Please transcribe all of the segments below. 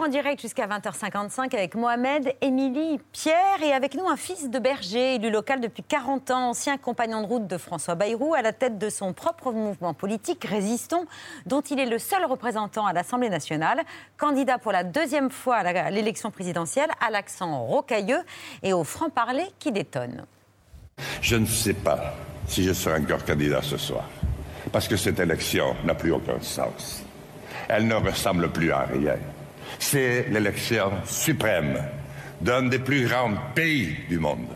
en direct jusqu'à 20h55 avec Mohamed, Émilie, Pierre et avec nous un fils de berger, élu local depuis 40 ans, ancien compagnon de route de François Bayrou, à la tête de son propre mouvement politique, Résistons, dont il est le seul représentant à l'Assemblée nationale, candidat pour la deuxième fois à l'élection présidentielle, à l'accent rocailleux et au franc-parler qui détonne. Je ne sais pas si je serai encore candidat ce soir, parce que cette élection n'a plus aucun sens. Elle ne ressemble plus à rien. C'est l'élection suprême d'un des plus grands pays du monde.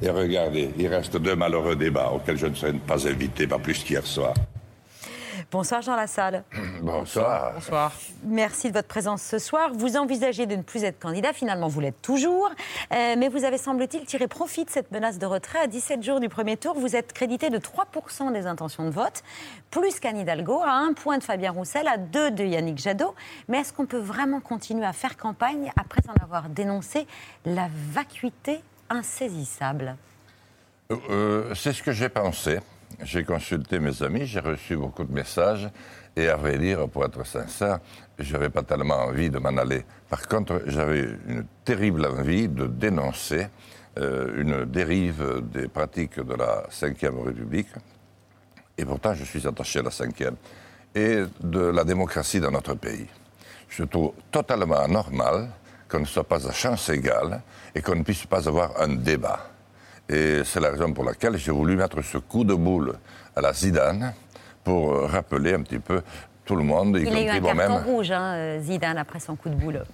Et regardez, il reste deux malheureux débats auxquels je ne serai pas invité, pas plus qu'hier soir. Bonsoir Jean Lassalle. Bonsoir. Bonsoir. Merci de votre présence ce soir. Vous envisagez de ne plus être candidat, finalement vous l'êtes toujours, euh, mais vous avez semble-t-il tiré profit de cette menace de retrait. À 17 jours du premier tour, vous êtes crédité de 3% des intentions de vote, plus qu'Anne Hidalgo, à un point de Fabien Roussel, à deux de Yannick Jadot. Mais est-ce qu'on peut vraiment continuer à faire campagne après en avoir dénoncé la vacuité insaisissable? Euh, C'est ce que j'ai pensé. J'ai consulté mes amis, j'ai reçu beaucoup de messages, et à vrai dire, pour être sincère, je n'avais pas tellement envie de m'en aller. Par contre, j'avais une terrible envie de dénoncer euh, une dérive des pratiques de la Ve République, et pourtant je suis attaché à la Cinquième, et de la démocratie dans notre pays. Je trouve totalement anormal qu'on ne soit pas à chance égale et qu'on ne puisse pas avoir un débat. Et c'est la raison pour laquelle j'ai voulu mettre ce coup de boule à la Zidane pour euh, rappeler un petit peu tout le monde, y Il a eu un carton rouge, hein, euh, Zidane, après son coup de boule.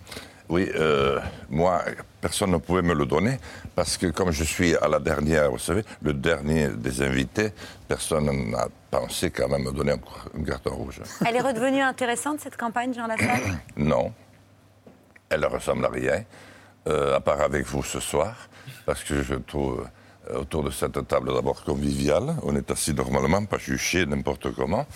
Oui, euh, moi, personne ne pouvait me le donner parce que comme je suis à la dernière, vous savez, le dernier des invités, personne n'a pensé quand même me donner un, carton rouge. Elle est redevenue intéressante, cette campagne, Jean Lassalle Non. Elle ne ressemble à rien, à part avec vous ce soir, parce que je trouve autour de cette table d'abord conviviale. On est assis normalement, pas juché n'importe comment.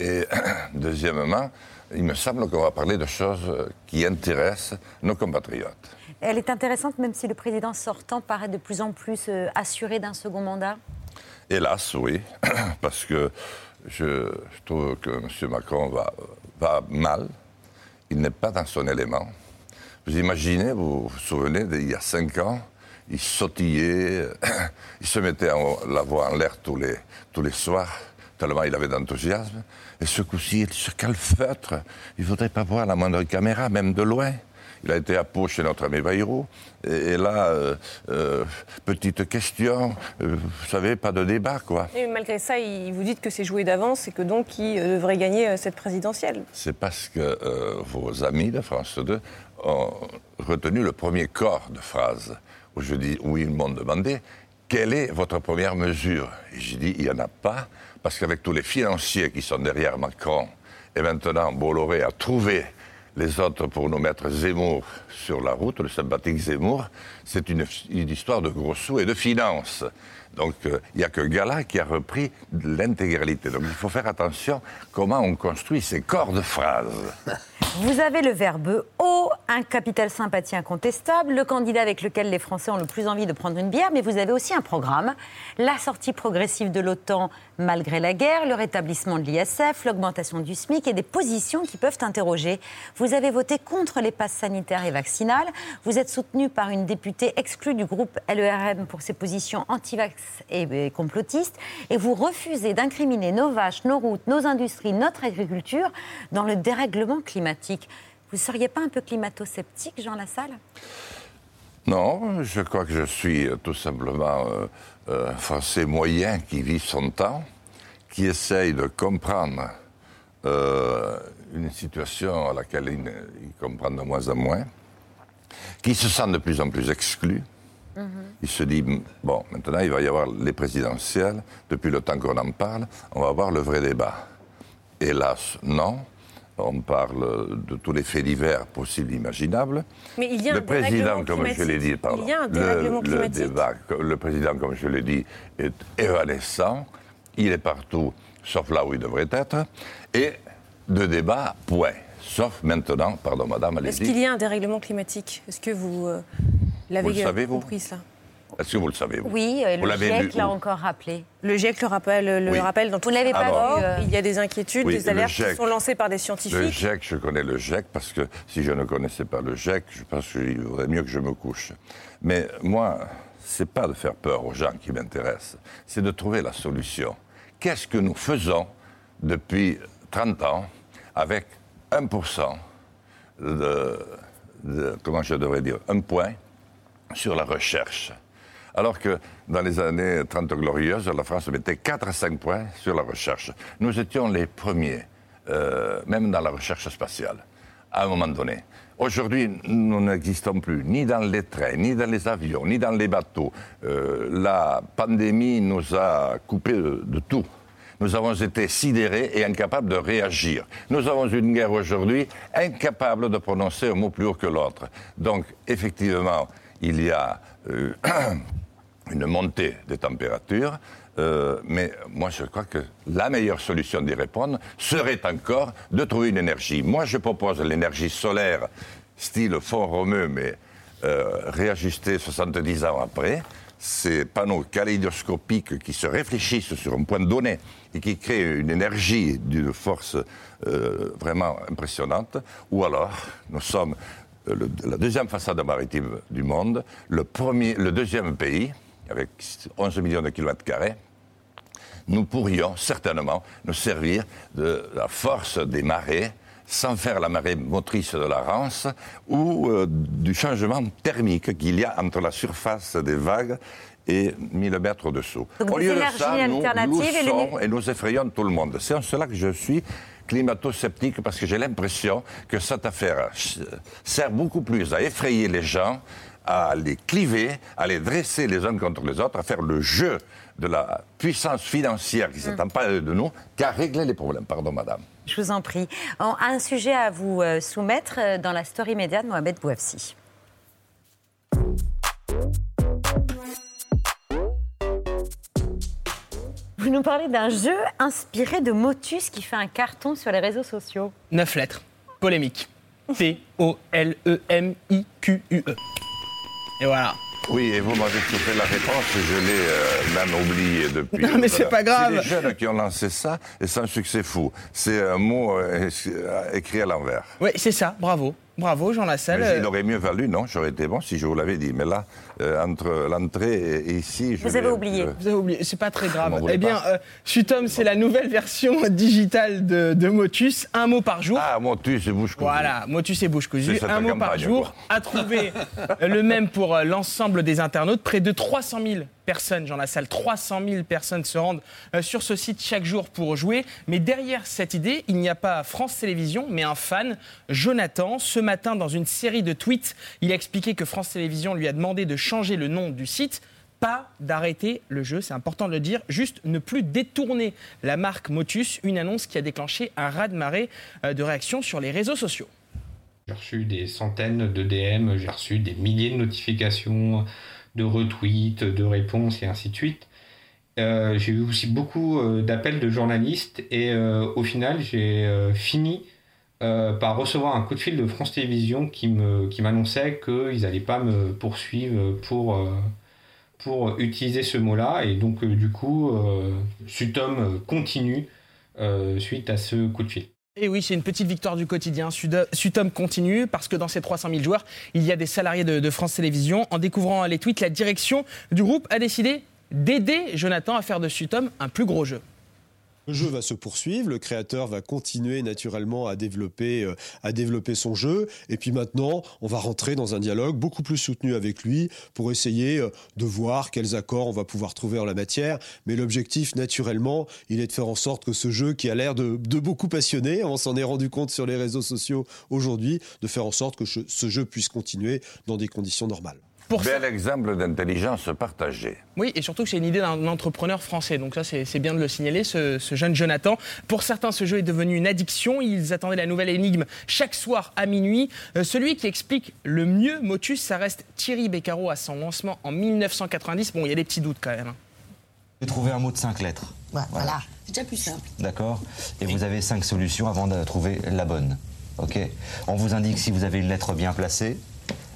Et deuxièmement, il me semble qu'on va parler de choses qui intéressent nos compatriotes. Elle est intéressante même si le président sortant paraît de plus en plus euh, assuré d'un second mandat Hélas, oui, parce que je, trouve que M. Macron va, va mal. Il n'est pas dans son élément. Vous imaginez, vous vous souvenez, il y a cinq ans, il sautillait, il se mettait la voix en l'air tous les, tous les soirs, tellement il avait d'enthousiasme. Et ce coup-ci, il se calfeutre. Il ne voudrait pas voir la moindre caméra, même de loin. Il a été à Pau chez notre ami Bayrou. Et, là, euh, euh, petite question, euh, vous savez, pas de débat, quoi. Et malgré ça, vous dites que c'est joué d'avance et que donc il devrait gagner cette présidentielle. C'est parce que vos amis de France 2 ont retenu le premier corps de phrase où, je dis, où ils m'ont demandé quelle est votre première mesure? Et j'ai dit, il n'y en a pas, parce qu'avec tous les financiers qui sont derrière Macron, et maintenant Bolloré a trouvé les autres pour nous mettre Zemmour sur la route, le sympathique Zemmour, c'est une, histoire de gros sous et de finances. Donc euh, il n'y a que Gala qui a repris l'intégralité. Donc il faut faire attention comment on construit ces corps de phrases. Vous avez le verbe haut, un capital sympathie incontestable, le candidat avec lequel les Français ont le plus envie de prendre une bière, mais vous avez aussi un programme, la sortie progressive de l'OTAN malgré la guerre, le rétablissement de l'ISF, l'augmentation du SMIC et des positions qui peuvent interroger. Vous avez voté contre les passes sanitaires et vaccinales, vous êtes soutenu par une députée exclue du groupe LERM pour ses positions anti-vax et complotistes, et vous refusez d'incriminer nos vaches, nos routes, nos industries, notre agriculture dans le dérèglement climatique. Vous ne seriez pas un peu climato-sceptique, Jean Lassalle? Non, je crois que je suis euh, tout simplement euh, euh, un Français moyen qui vit son temps, qui essaye de comprendre une situation à laquelle il, comprend de moins en moins, qui se sent de plus en plus exclu. Mm-hmm. Il se dit, bon, maintenant il va y avoir les présidentielles, depuis le temps qu'on en parle, on va avoir le vrai débat. Hélas, non on parle de tous les faits divers possibles et imaginables. Mais il y a le président, comme je l'ai dit, pardon, il y a un. Le, débat, le président, comme je l'ai dit, est évanescent. Il est partout, sauf là où il devrait être. Et de débat, point. Sauf maintenant, pardon madame, allez-y. Est-ce qu'il y a un dérèglement climatique Est-ce que vous... Euh, le savez, vous compris cela. Est-ce que vous le savez vous Oui, euh, Vous le l'avez GIEC l'a encore rappelé. Le GIEC le rappelle, le Oui. rappelle dans Vous sa pas Alors, vu, euh, Il y a des inquiétudes, Oui, des le alertes qui sont lancées par des Le scientifiques. GIEC, je connais le GIEC parce que si je ne connaissais pas le GIEC, je pense qu'il vaudrait mieux que je me couche. Mais moi, c'est pas de faire peur aux gens qui m'intéressent, c'est de trouver la solution. Qu'est-ce que nous faisons depuis 30 ans avec 1% de, comment je devrais dire, un point sur la recherche. Alors que dans les années 30 glorieuses, la France mettait 4 à 5 points sur la recherche. Nous étions les premiers, euh, même dans la recherche spatiale, à un moment donné. Aujourd'hui, nous n'existons plus ni dans les trains, ni dans les avions, ni dans les bateaux. Euh, la pandémie nous a coupés de tout. Nous avons été sidérés et incapables de réagir. Nous avons une guerre aujourd'hui incapable de prononcer un mot plus haut que l'autre. Donc, effectivement, il y a euh, une montée des températures, euh, mais moi je crois que la meilleure solution d'y répondre serait encore de trouver une énergie. Moi je propose l'énergie solaire, style fond romeux, mais euh, réajustée 70 ans après. Ces panneaux kaléidoscopiques qui se réfléchissent sur un point donné et qui créent une énergie d'une force euh, vraiment impressionnante. Ou alors, nous sommes euh, la deuxième façade maritime du monde, le, premier, le deuxième pays, avec 11 millions de kilomètres carrés, nous pourrions certainement nous servir de la force des marées sans faire la marée motrice de la Rance ou euh, du changement thermique qu'il y a entre la surface des vagues et 1000 mètres au-dessous. Donc Au lieu de ça, nous alternatives et le- loussons et nous effrayons tout le monde. C'est en cela que je suis climato-sceptique parce que j'ai l'impression que cette affaire sert beaucoup plus à effrayer les gens, à les cliver, à les dresser les uns contre les autres, à faire le jeu de la puissance financière qui s'attend pas de nous, qu'à régler les problèmes. Pardon, madame. Je vous en prie. On a un sujet à vous euh, soumettre euh, dans la story immédiate de Mohamed Bouafsi. Vous nous parlez d'un jeu inspiré de Motus qui fait un carton sur les réseaux sociaux. Neuf lettres. Polémique. P-O-L-E-M-I-Q-U-E. E. Et voilà. Oui, et vous m'avez soufflé la réponse, je l'ai euh, même oublié depuis. Non, mais c'est pas grave. C'est les jeunes qui ont lancé ça, et c'est un succès fou. C'est un mot euh, écrit à l'envers. Oui, c'est ça. Bravo. Bravo, Jean Lassalle. Mais Euh, il aurait mieux valu, non? J'aurais été bon si je vous l'avais dit. Mais là, euh, entre l'entrée et ici, je Vous avez oublié. euh, Vous avez oublié, c'est pas très grave. Eh bien, euh, Sutom, c'est la nouvelle version digitale de, de Motus. Un mot par jour. Ah, mon tu, c'est bouche cousue. Voilà, Motus et bouche cousue, un mot par jour. quoi. À trouver euh, le même pour euh, l'ensemble des internautes. Près de 300 000 personnes, Jean Lassalle, 300 000 personnes se rendent sur ce site chaque jour pour jouer. Mais derrière cette idée, il n'y a pas France Télévisions, mais un fan, Jonathan. Ce matin, dans une série de tweets, il a expliqué que France Télévisions lui a demandé de changer le nom du site. Pas d'arrêter le jeu, c'est important de le dire, juste ne plus détourner la marque Motus, une annonce qui a déclenché un raz-de-marée euh, de réactions sur les réseaux sociaux. J'ai reçu des centaines de DM, j'ai reçu des milliers de notifications, de retweets, de réponses et ainsi de suite. Euh, j'ai eu aussi beaucoup euh, d'appels de journalistes et au final j'ai fini euh, par recevoir un coup de fil de France Télévisions qui me qui m'annonçait qu'ils n'allaient pas me poursuivre pour euh, pour utiliser ce mot-là et donc euh, du coup Sutom continue suite à ce coup de fil. Et oui, c'est une petite victoire du quotidien. Sutom continue parce que dans ces 300 000 joueurs, il y a des salariés de, de France Télévisions. En découvrant les tweets, la direction du groupe a décidé d'aider Jonathan à faire de Sutom un plus gros jeu. Le jeu va se poursuivre, le créateur va continuer naturellement à développer, euh, à développer son jeu, et puis maintenant, on va rentrer dans un dialogue beaucoup plus soutenu avec lui pour essayer euh, de voir quels accords on va pouvoir trouver en la matière. Mais l'objectif, naturellement, il est de faire en sorte que ce jeu qui a l'air de, de beaucoup passionner, on s'en est rendu compte sur les réseaux sociaux aujourd'hui, de faire en sorte que ce jeu puisse continuer dans des conditions normales. Pour ça- Bel exemple d'intelligence partagée. Oui, et surtout que c'est une idée d'un entrepreneur français. Donc ça, c'est bien de le signaler, ce, ce jeune Jonathan. Pour certains, ce jeu est devenu une addiction. Ils attendaient la nouvelle énigme chaque soir à minuit. Euh, celui qui explique le mieux Motus, ça reste Thierry Beccaro à son lancement en 1990. Bon, il y a des petits doutes quand même. hein. J'ai trouvé un mot de cinq lettres. Ouais, voilà. C'est déjà plus simple. D'accord Et vous avez cinq solutions avant de trouver la bonne. Ok On vous indique si vous avez une lettre bien placée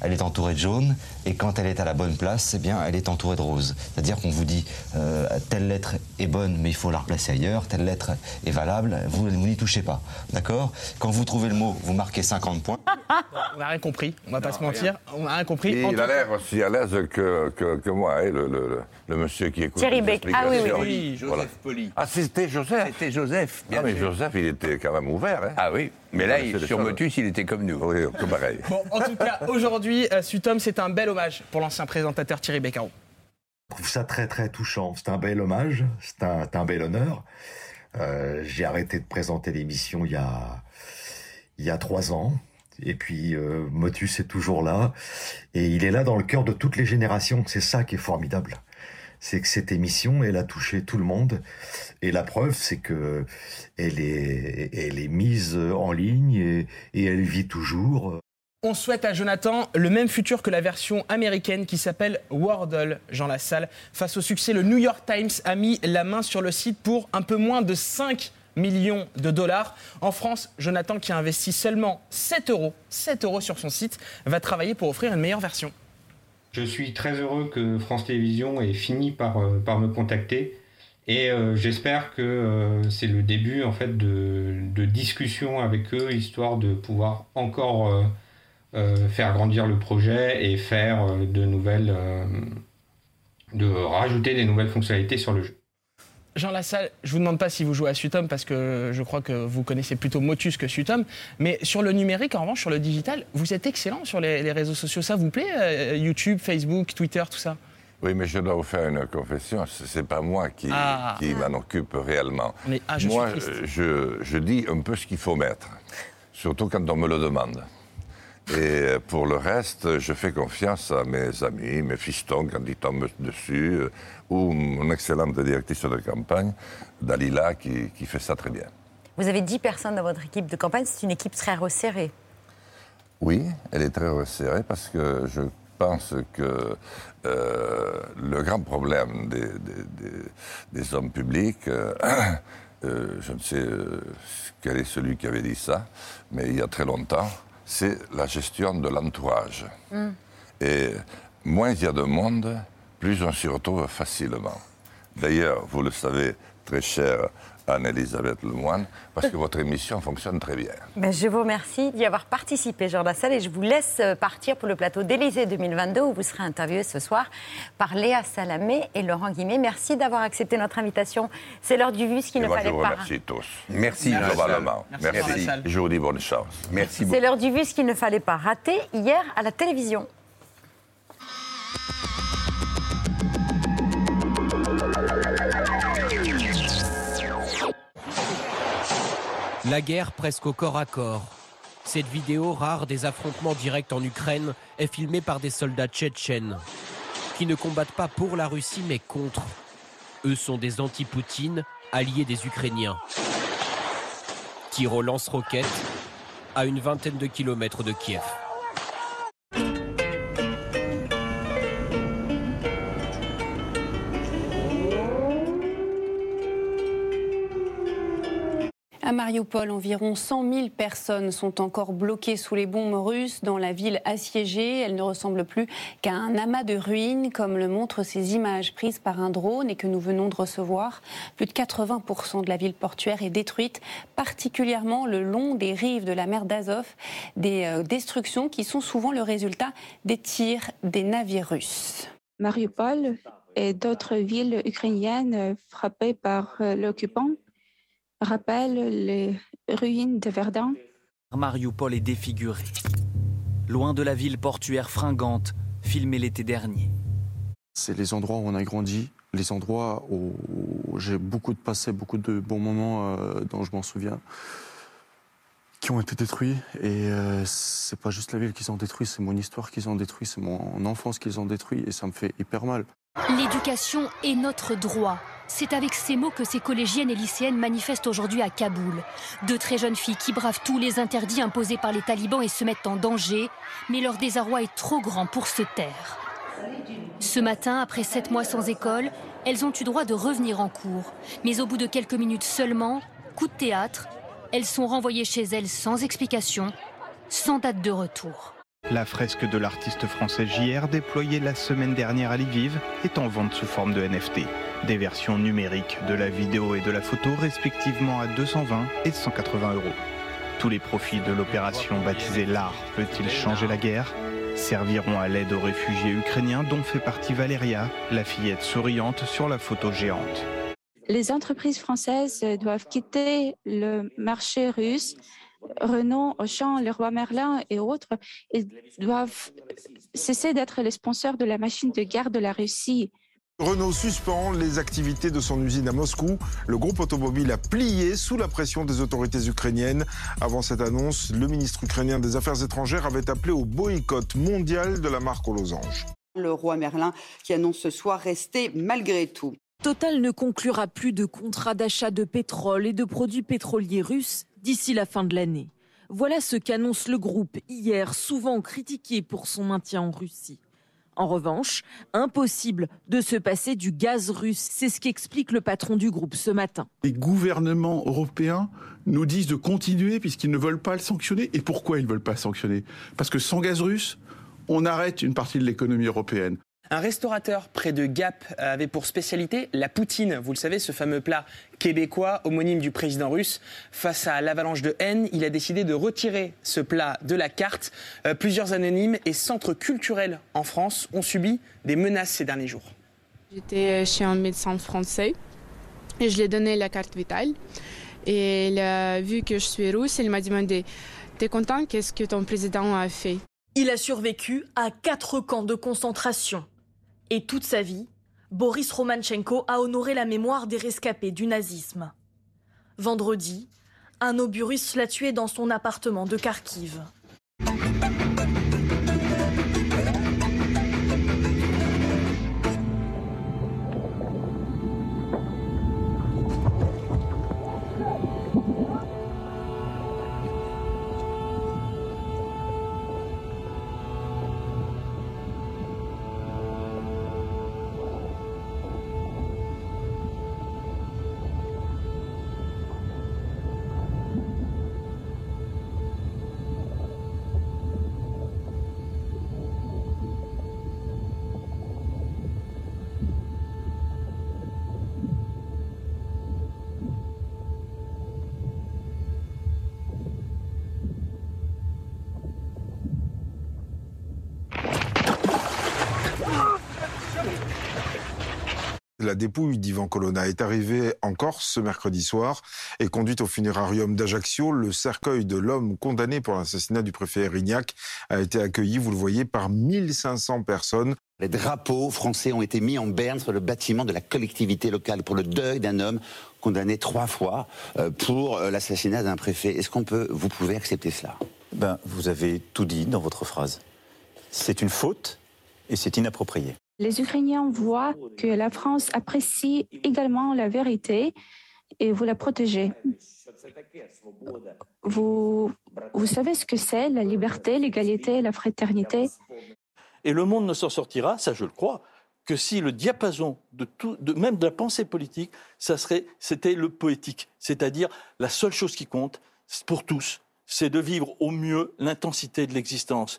elle est entourée de jaune, et quand elle est à la bonne place, eh bien, elle est entourée de rose. C'est-à-dire qu'on vous dit euh, telle lettre est bonne, mais il faut la replacer ailleurs, telle lettre est valable, vous, vous n'y touchez pas. D'accord? Quand vous trouvez le mot, vous marquez 50 points. On n'a rien compris, on va pas se mentir. On n'a rien compris. Et il a l'air aussi à l'aise que, que, que moi, hein, le, le, le- le monsieur qui écoute. Thierry Beck. Ah oui, oui, oui. Joseph Voilà. Poli. Ah, c'était Joseph? C'était Joseph, bien Non, mais sûr. Joseph, il était quand même ouvert. Hein. Ah oui, mais là, Il sur. Motus, il était comme nous. Oui, tout pareil. Bon, en tout cas, aujourd'hui, euh, Sutom, c'est un bel hommage pour l'ancien présentateur Thierry Beccaro. Je trouve ça très très touchant. C'est un bel hommage, c'est un, un bel honneur. Euh, J'ai arrêté de présenter l'émission il y a il y a trois ans. Et puis euh, Motus est toujours là et il est là dans le cœur de toutes les générations. C'est ça qui est formidable. C'est que cette émission, elle a touché tout le monde. Et la preuve, c'est que elle est, elle est mise en ligne et elle vit toujours. On souhaite à Jonathan le même futur que la version américaine qui s'appelle Wordle, Jean Lassalle. Face au succès, le New York Times a mis la main sur le site pour un peu moins de 5 millions de dollars. En France, Jonathan, qui a investi seulement 7 euros, 7 euros sur son site, va travailler pour offrir une meilleure version. Je suis très heureux que France Télévisions ait fini par, euh, me contacter et euh, j'espère que euh, c'est le début en fait de, de discussions avec eux histoire de pouvoir encore faire grandir le projet et faire euh, de nouvelles euh, de rajouter des nouvelles fonctionnalités sur le jeu. Jean Lassalle, je vous demande pas si vous jouez à Sutom parce que je crois que vous connaissez plutôt Motus que Sutom, mais sur le numérique, en revanche, sur le digital, vous êtes excellent sur les, les réseaux sociaux. Ça vous plaît euh, YouTube, Facebook, Twitter, tout ça? Oui, mais je dois vous faire une confession. Ce n'est pas moi qui, Ah. qui m'en occupe réellement. Mais, ah, je moi, euh, je, je dis un peu ce qu'il faut mettre, surtout quand on me le demande. Et pour le reste, je fais confiance à mes amis, mes fistons quand ils tombent dessus, euh, ou mon excellente directrice de campagne, Dalila, qui, qui fait ça très bien. Vous avez 10 personnes dans votre équipe de campagne, c'est une équipe très resserrée. Oui, elle est très resserrée parce que je pense que euh, le grand problème des, des- des- des hommes publics, euh, euh, je ne sais quel est celui qui avait dit ça, mais il y a très longtemps, c'est la gestion de l'entourage. Et moins il y a de monde, plus on s'y retrouve facilement. D'ailleurs, vous le savez, très chère Anne-Elisabeth Lemoine, parce que votre émission fonctionne très bien. Ben, je vous remercie d'y avoir participé, Jean Lassalle, et je vous laisse euh, partir pour le plateau d'Élysée 2022 où vous serez interviewé ce soir par Léa Salamé et Laurent Guimet. Merci d'avoir accepté notre invitation. C'est l'heure du vu, ce qu'il ne moi, je fallait vous pas. remercie tous. Merci, Merci. Globalement. Merci, Merci. Je vous dis bonne chance. Merci beaucoup. C'est l'heure du vu, ce qu'il ne fallait pas rater hier à la télévision. La guerre presque au corps à corps. Cette vidéo rare des affrontements directs en Ukraine est filmée par des soldats tchétchènes qui ne combattent pas pour la Russie mais contre. Eux sont des anti-Poutine, alliés des Ukrainiens. Au lance-roquettes à une vingtaine de kilomètres de Kiev. Mariupol, environ 100 000 personnes sont encore bloquées sous les bombes russes dans la ville assiégée. Elle ne ressemble plus qu'à un amas de ruines, comme le montrent ces images prises par un drone et que nous venons de recevoir. Plus de 80% de la ville portuaire est détruite, particulièrement le long des rives de la mer d'Azov. Des euh, destructions qui sont souvent le résultat des tirs des navires russes. Mariupol et d'autres villes ukrainiennes frappées par euh, l'occupant rappellent les ruines de Verdun? Mariupol est défiguré. Loin de la ville portuaire fringante, filmée l'été dernier. C'est les endroits où on a grandi, les endroits où j'ai beaucoup de passé, beaucoup de bons moments euh, dont je m'en souviens, qui ont été détruits. Et euh, c'est pas juste la ville qu'ils ont détruit, c'est mon histoire qu'ils ont détruit, c'est mon enfance qu'ils ont détruit, et ça me fait hyper mal. L'éducation est notre droit. C'est avec ces mots que ces collégiennes et lycéennes manifestent aujourd'hui à Kaboul. Deux très jeunes filles qui bravent tous les interdits imposés par les talibans et se mettent en danger, mais leur désarroi est trop grand pour se taire. Ce matin, après sept mois sans école, elles ont eu droit de revenir en cours. Mais au bout de quelques minutes seulement, coup de théâtre, elles sont renvoyées chez elles sans explication, sans date de retour. La fresque de l'artiste français JR, déployée la semaine dernière à Lviv, est en vente sous forme de NFT. Des versions numériques de la vidéo et de la photo, respectivement à 220 et 180 euros. Tous les profits de l'opération baptisée L'art peut-il changer la guerre serviront à l'aide aux réfugiés ukrainiens dont fait partie Valéria, la fillette souriante sur la photo géante. Les entreprises françaises doivent quitter le marché russe. Renault, Auchan, Leroy Merlin et autres, ils doivent cesser d'être les sponsors de la machine de guerre de la Russie. Renault suspend les activités de son usine à Moscou. Le groupe automobile a plié sous la pression des autorités ukrainiennes. Avant cette annonce, le ministre ukrainien des Affaires étrangères avait appelé au boycott mondial de la marque aux losanges. Le roi Merlin qui annonce ce soir rester malgré tout. Total ne conclura plus de contrats d'achat de pétrole et de produits pétroliers russes d'ici la fin de l'année. Voilà ce qu'annonce le groupe hier, souvent critiqué pour son maintien en Russie. En revanche, impossible de se passer du gaz russe. C'est ce qu'explique le patron du groupe ce matin. Les gouvernements européens nous disent de continuer puisqu'ils ne veulent pas le sanctionner. Et pourquoi ils ne veulent pas le sanctionner? Parce que sans gaz russe, on arrête une partie de l'économie européenne. Un restaurateur près de Gap avait pour spécialité la poutine. Vous le savez, ce fameux plat québécois, homonyme du président russe. Face à l'avalanche de haine, il a décidé de retirer ce plat de la carte. Euh, plusieurs anonymes et centres culturels en France ont subi des menaces ces derniers jours. J'étais chez un médecin français et je lui ai donné la carte vitale. Et il a vu que je suis russe, il m'a demandé T'es content? Qu'est-ce que ton président a fait? Il a survécu à quatre camps de concentration. Et toute sa vie, Boris Romanchenko a honoré la mémoire des rescapés du nazisme. Vendredi, un obus russe l'a tué dans son appartement de Kharkiv. La dépouille d'Ivan Colonna est arrivée en Corse ce mercredi soir et conduite au funérarium d'Ajaccio. Le cercueil de l'homme condamné pour l'assassinat du préfet Erignac a été accueilli, vous le voyez, par 1500 personnes. Les drapeaux français ont été mis en berne sur le bâtiment de la collectivité locale pour le deuil d'un homme condamné trois fois euh, pour euh, l'assassinat d'un préfet. Est-ce qu'on peut, vous pouvez accepter cela? Ben, vous avez tout dit dans votre phrase. C'est une faute et c'est inapproprié. Les Ukrainiens voient que la France apprécie également la vérité et vous la protégez. Vous, savez ce que c'est la liberté, l'égalité, la fraternité? Et le monde ne s'en sortira, ça je le crois, que si le diapason de même de la pensée politique, ça serait, c'était le poétique, c'est-à-dire la seule chose qui compte pour tous, c'est de vivre au mieux l'intensité de l'existence,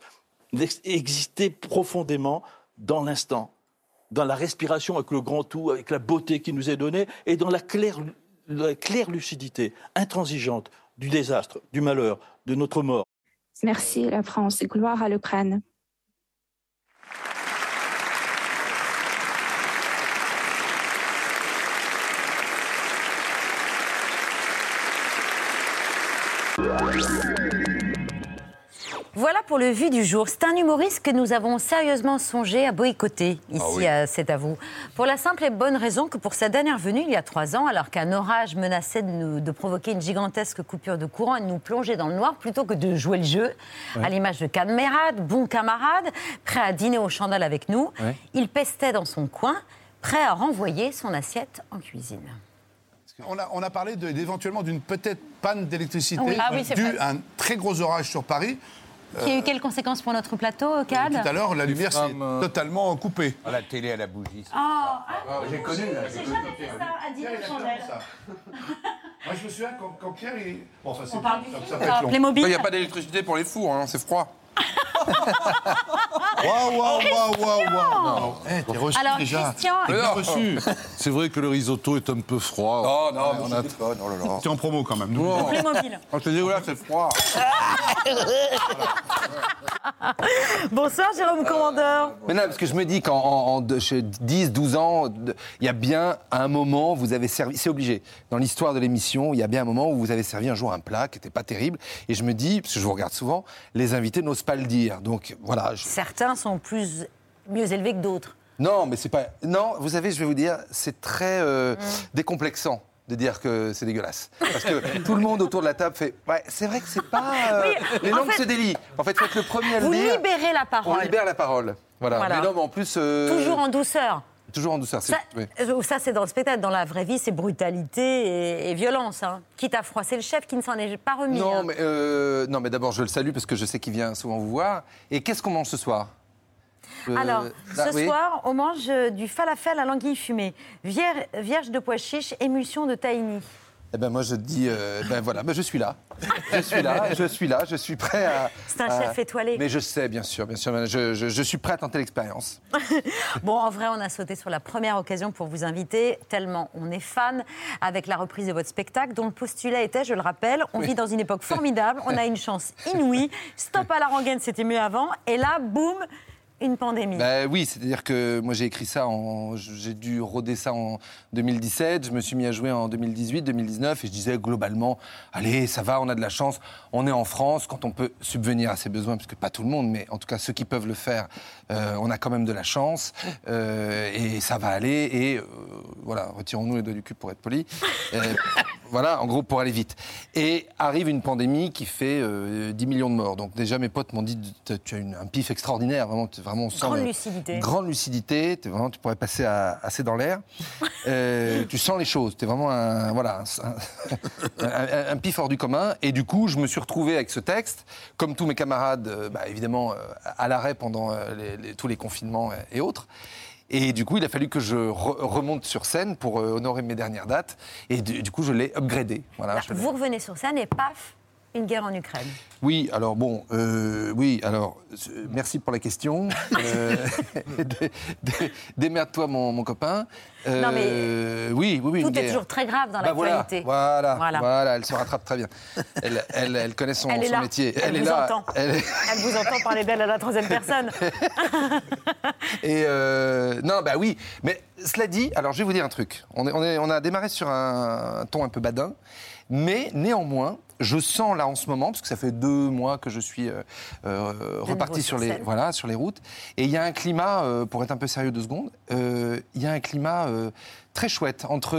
exister profondément dans l'instant, dans la respiration avec le grand tout, avec la beauté qui nous est donnée, et dans la claire, la claire lucidité intransigeante du désastre, du malheur, de notre mort. Merci la France gloire à l'Ukraine. Voilà pour le vu du jour. C'est un humoriste que nous avons sérieusement songé à boycotter ici Ah oui. à C'est à vous. Pour la simple et bonne raison que pour sa dernière venue il y a trois ans, alors qu'un orage menaçait de, nous- de provoquer une gigantesque coupure de courant et de nous plonger dans le noir plutôt que de jouer le jeu, Ouais. à l'image de camarade, bon camarade, prêt à dîner aux chandelles avec nous, Ouais. il pestait dans son coin, prêt à renvoyer son assiette en cuisine. On a, on a parlé d'éventuellement d'une peut-être panne d'électricité Oui. Ah oui, c'est due vrai. à un très gros orage sur Paris. Qui a Euh, eu quelles conséquences pour notre plateau, Cad tout à l'heure, la lumière s'est euh, totalement coupée. À la télé, à la bougie. Ah, J'ai connu. j'ai à a connu ça. Moi, je me souviens quand, quand Pierre, il... Bon, ça, c'est- On parle du ça- long. Il n'y a pas d'électricité pour les fours, hein, c'est froid. Waouh, waouh, waouh, waouh, waouh. Eh, t'es reçu Alors, déjà. Christian, T'es reçu. C'est vrai que le risotto est un peu froid. Oh non, on mais a... oh là là. T'es en promo quand même. Oh. Playmobil. Oh, je te dis, voilà, c'est froid. Bonsoir Jérôme Commandeur. Mais non, parce que je me dis qu'en en, en de- chez 10, 12 ans, il y a bien un moment, vous avez servi, c'est obligé, dans l'histoire de l'émission, il y a bien un moment où vous avez servi un jour un plat qui n'était pas terrible. Et je me dis, parce que je vous regarde souvent, les invités n'osent pas le dire. Donc voilà. je- Certains sont plus mieux élevés que d'autres. Non, mais c'est pas. Non, vous savez, je vais vous dire, c'est très euh, décomplexant de dire que c'est dégueulasse. Parce que tout le monde autour de la table fait. Ouais, c'est vrai que c'est pas. euh, Oui, les langues fait- se délient. En fait, faut être le premier à le Vous dire. libérez la parole. On libère la parole. Voilà. Non, mais en plus. euh, Toujours en douceur. Toujours en douceur. c'est- Ça, oui. euh, ça, c'est dans le spectacle. Dans la vraie vie, c'est brutalité et, et violence. hein. Quitte à froisser le chef qui ne s'en est pas remis. Non, hein. mais, euh, non, mais d'abord, je le salue parce que je sais qu'il vient souvent vous voir. Et qu'est-ce qu'on mange ce soir? Euh, Alors, là, ce oui. soir, on mange du falafel à l'anguille fumée, vier- vierge de pois chiches, émulsion de tahini. Eh ben moi, je dis, euh, ben voilà, ben je suis là. Je suis là, je suis là, je suis prêt à. C'est un à- chef étoilé. Mais je sais, bien sûr, bien sûr. Je, je- je suis prêt à tenter l'expérience. Bon, en vrai, on a sauté sur la première occasion pour vous inviter, tellement on est fan, avec la reprise de votre spectacle, dont le postulat était, je le rappelle, on Oui. vit dans une époque formidable, on a une chance inouïe, stop à la rengaine, c'était mieux avant, et là, boum, une pandémie. Ben oui, c'est-à-dire que moi j'ai écrit ça, j'ai dû roder ça en 2017, je me suis mis à jouer en 2018, 2019, et je disais globalement, allez, ça va, on a de la chance, on est en France, quand on peut subvenir à ses besoins, parce que pas tout le monde, mais en tout cas ceux qui peuvent le faire, euh, on a quand même de la chance, euh, et ça va aller, et euh, voilà, retirons-nous les doigts du cul pour être poli. Voilà, en gros, pour aller vite. Et arrive une pandémie qui fait euh, 10 millions de morts. Donc déjà, mes potes m'ont dit, tu as une- un pif extraordinaire, vraiment, vraiment Grande lucidité. Grande lucidité, t'es vraiment, tu pourrais passer à- assez dans l'air. Euh, tu sens les choses, tu es vraiment un, voilà, un, un- un pif hors du commun. Et du coup, je me suis retrouvé avec ce texte, comme tous mes camarades, euh, bah, évidemment, euh, à l'arrêt pendant les- les- tous les confinements et autres. Et du coup, il a fallu que je re- remonte sur scène pour honorer mes dernières dates. Et du, coup, je l'ai upgradé. Voilà, Vous revenez sur scène et paf, une guerre en Ukraine. oui, alors bon, euh, oui, alors euh, merci pour la question. Euh, dé- dé- Démerde-toi, mon, mon copain. Euh, Non, mais oui, oui, oui. Tout est guerre. toujours très grave dans Bah l'actualité. voilà, Voilà. voilà, elle se rattrape très bien. Elle, elle, elle connaît son, Elle est son là. métier. Elle, est vous là. entend. Elle est- vous entend parler d'elle à la troisième personne. Et non, bah oui. Mais cela dit, alors je vais vous dire un truc. On, est, on, est- on a démarré sur un, ton un peu badin, mais néanmoins, je sens là en ce moment, parce que ça fait deux mois que je suis euh, euh, reparti sur sur les, voilà, sur les routes, et il y a un climat, euh, pour être un peu sérieux deux secondes, il y a un climat très chouette entre,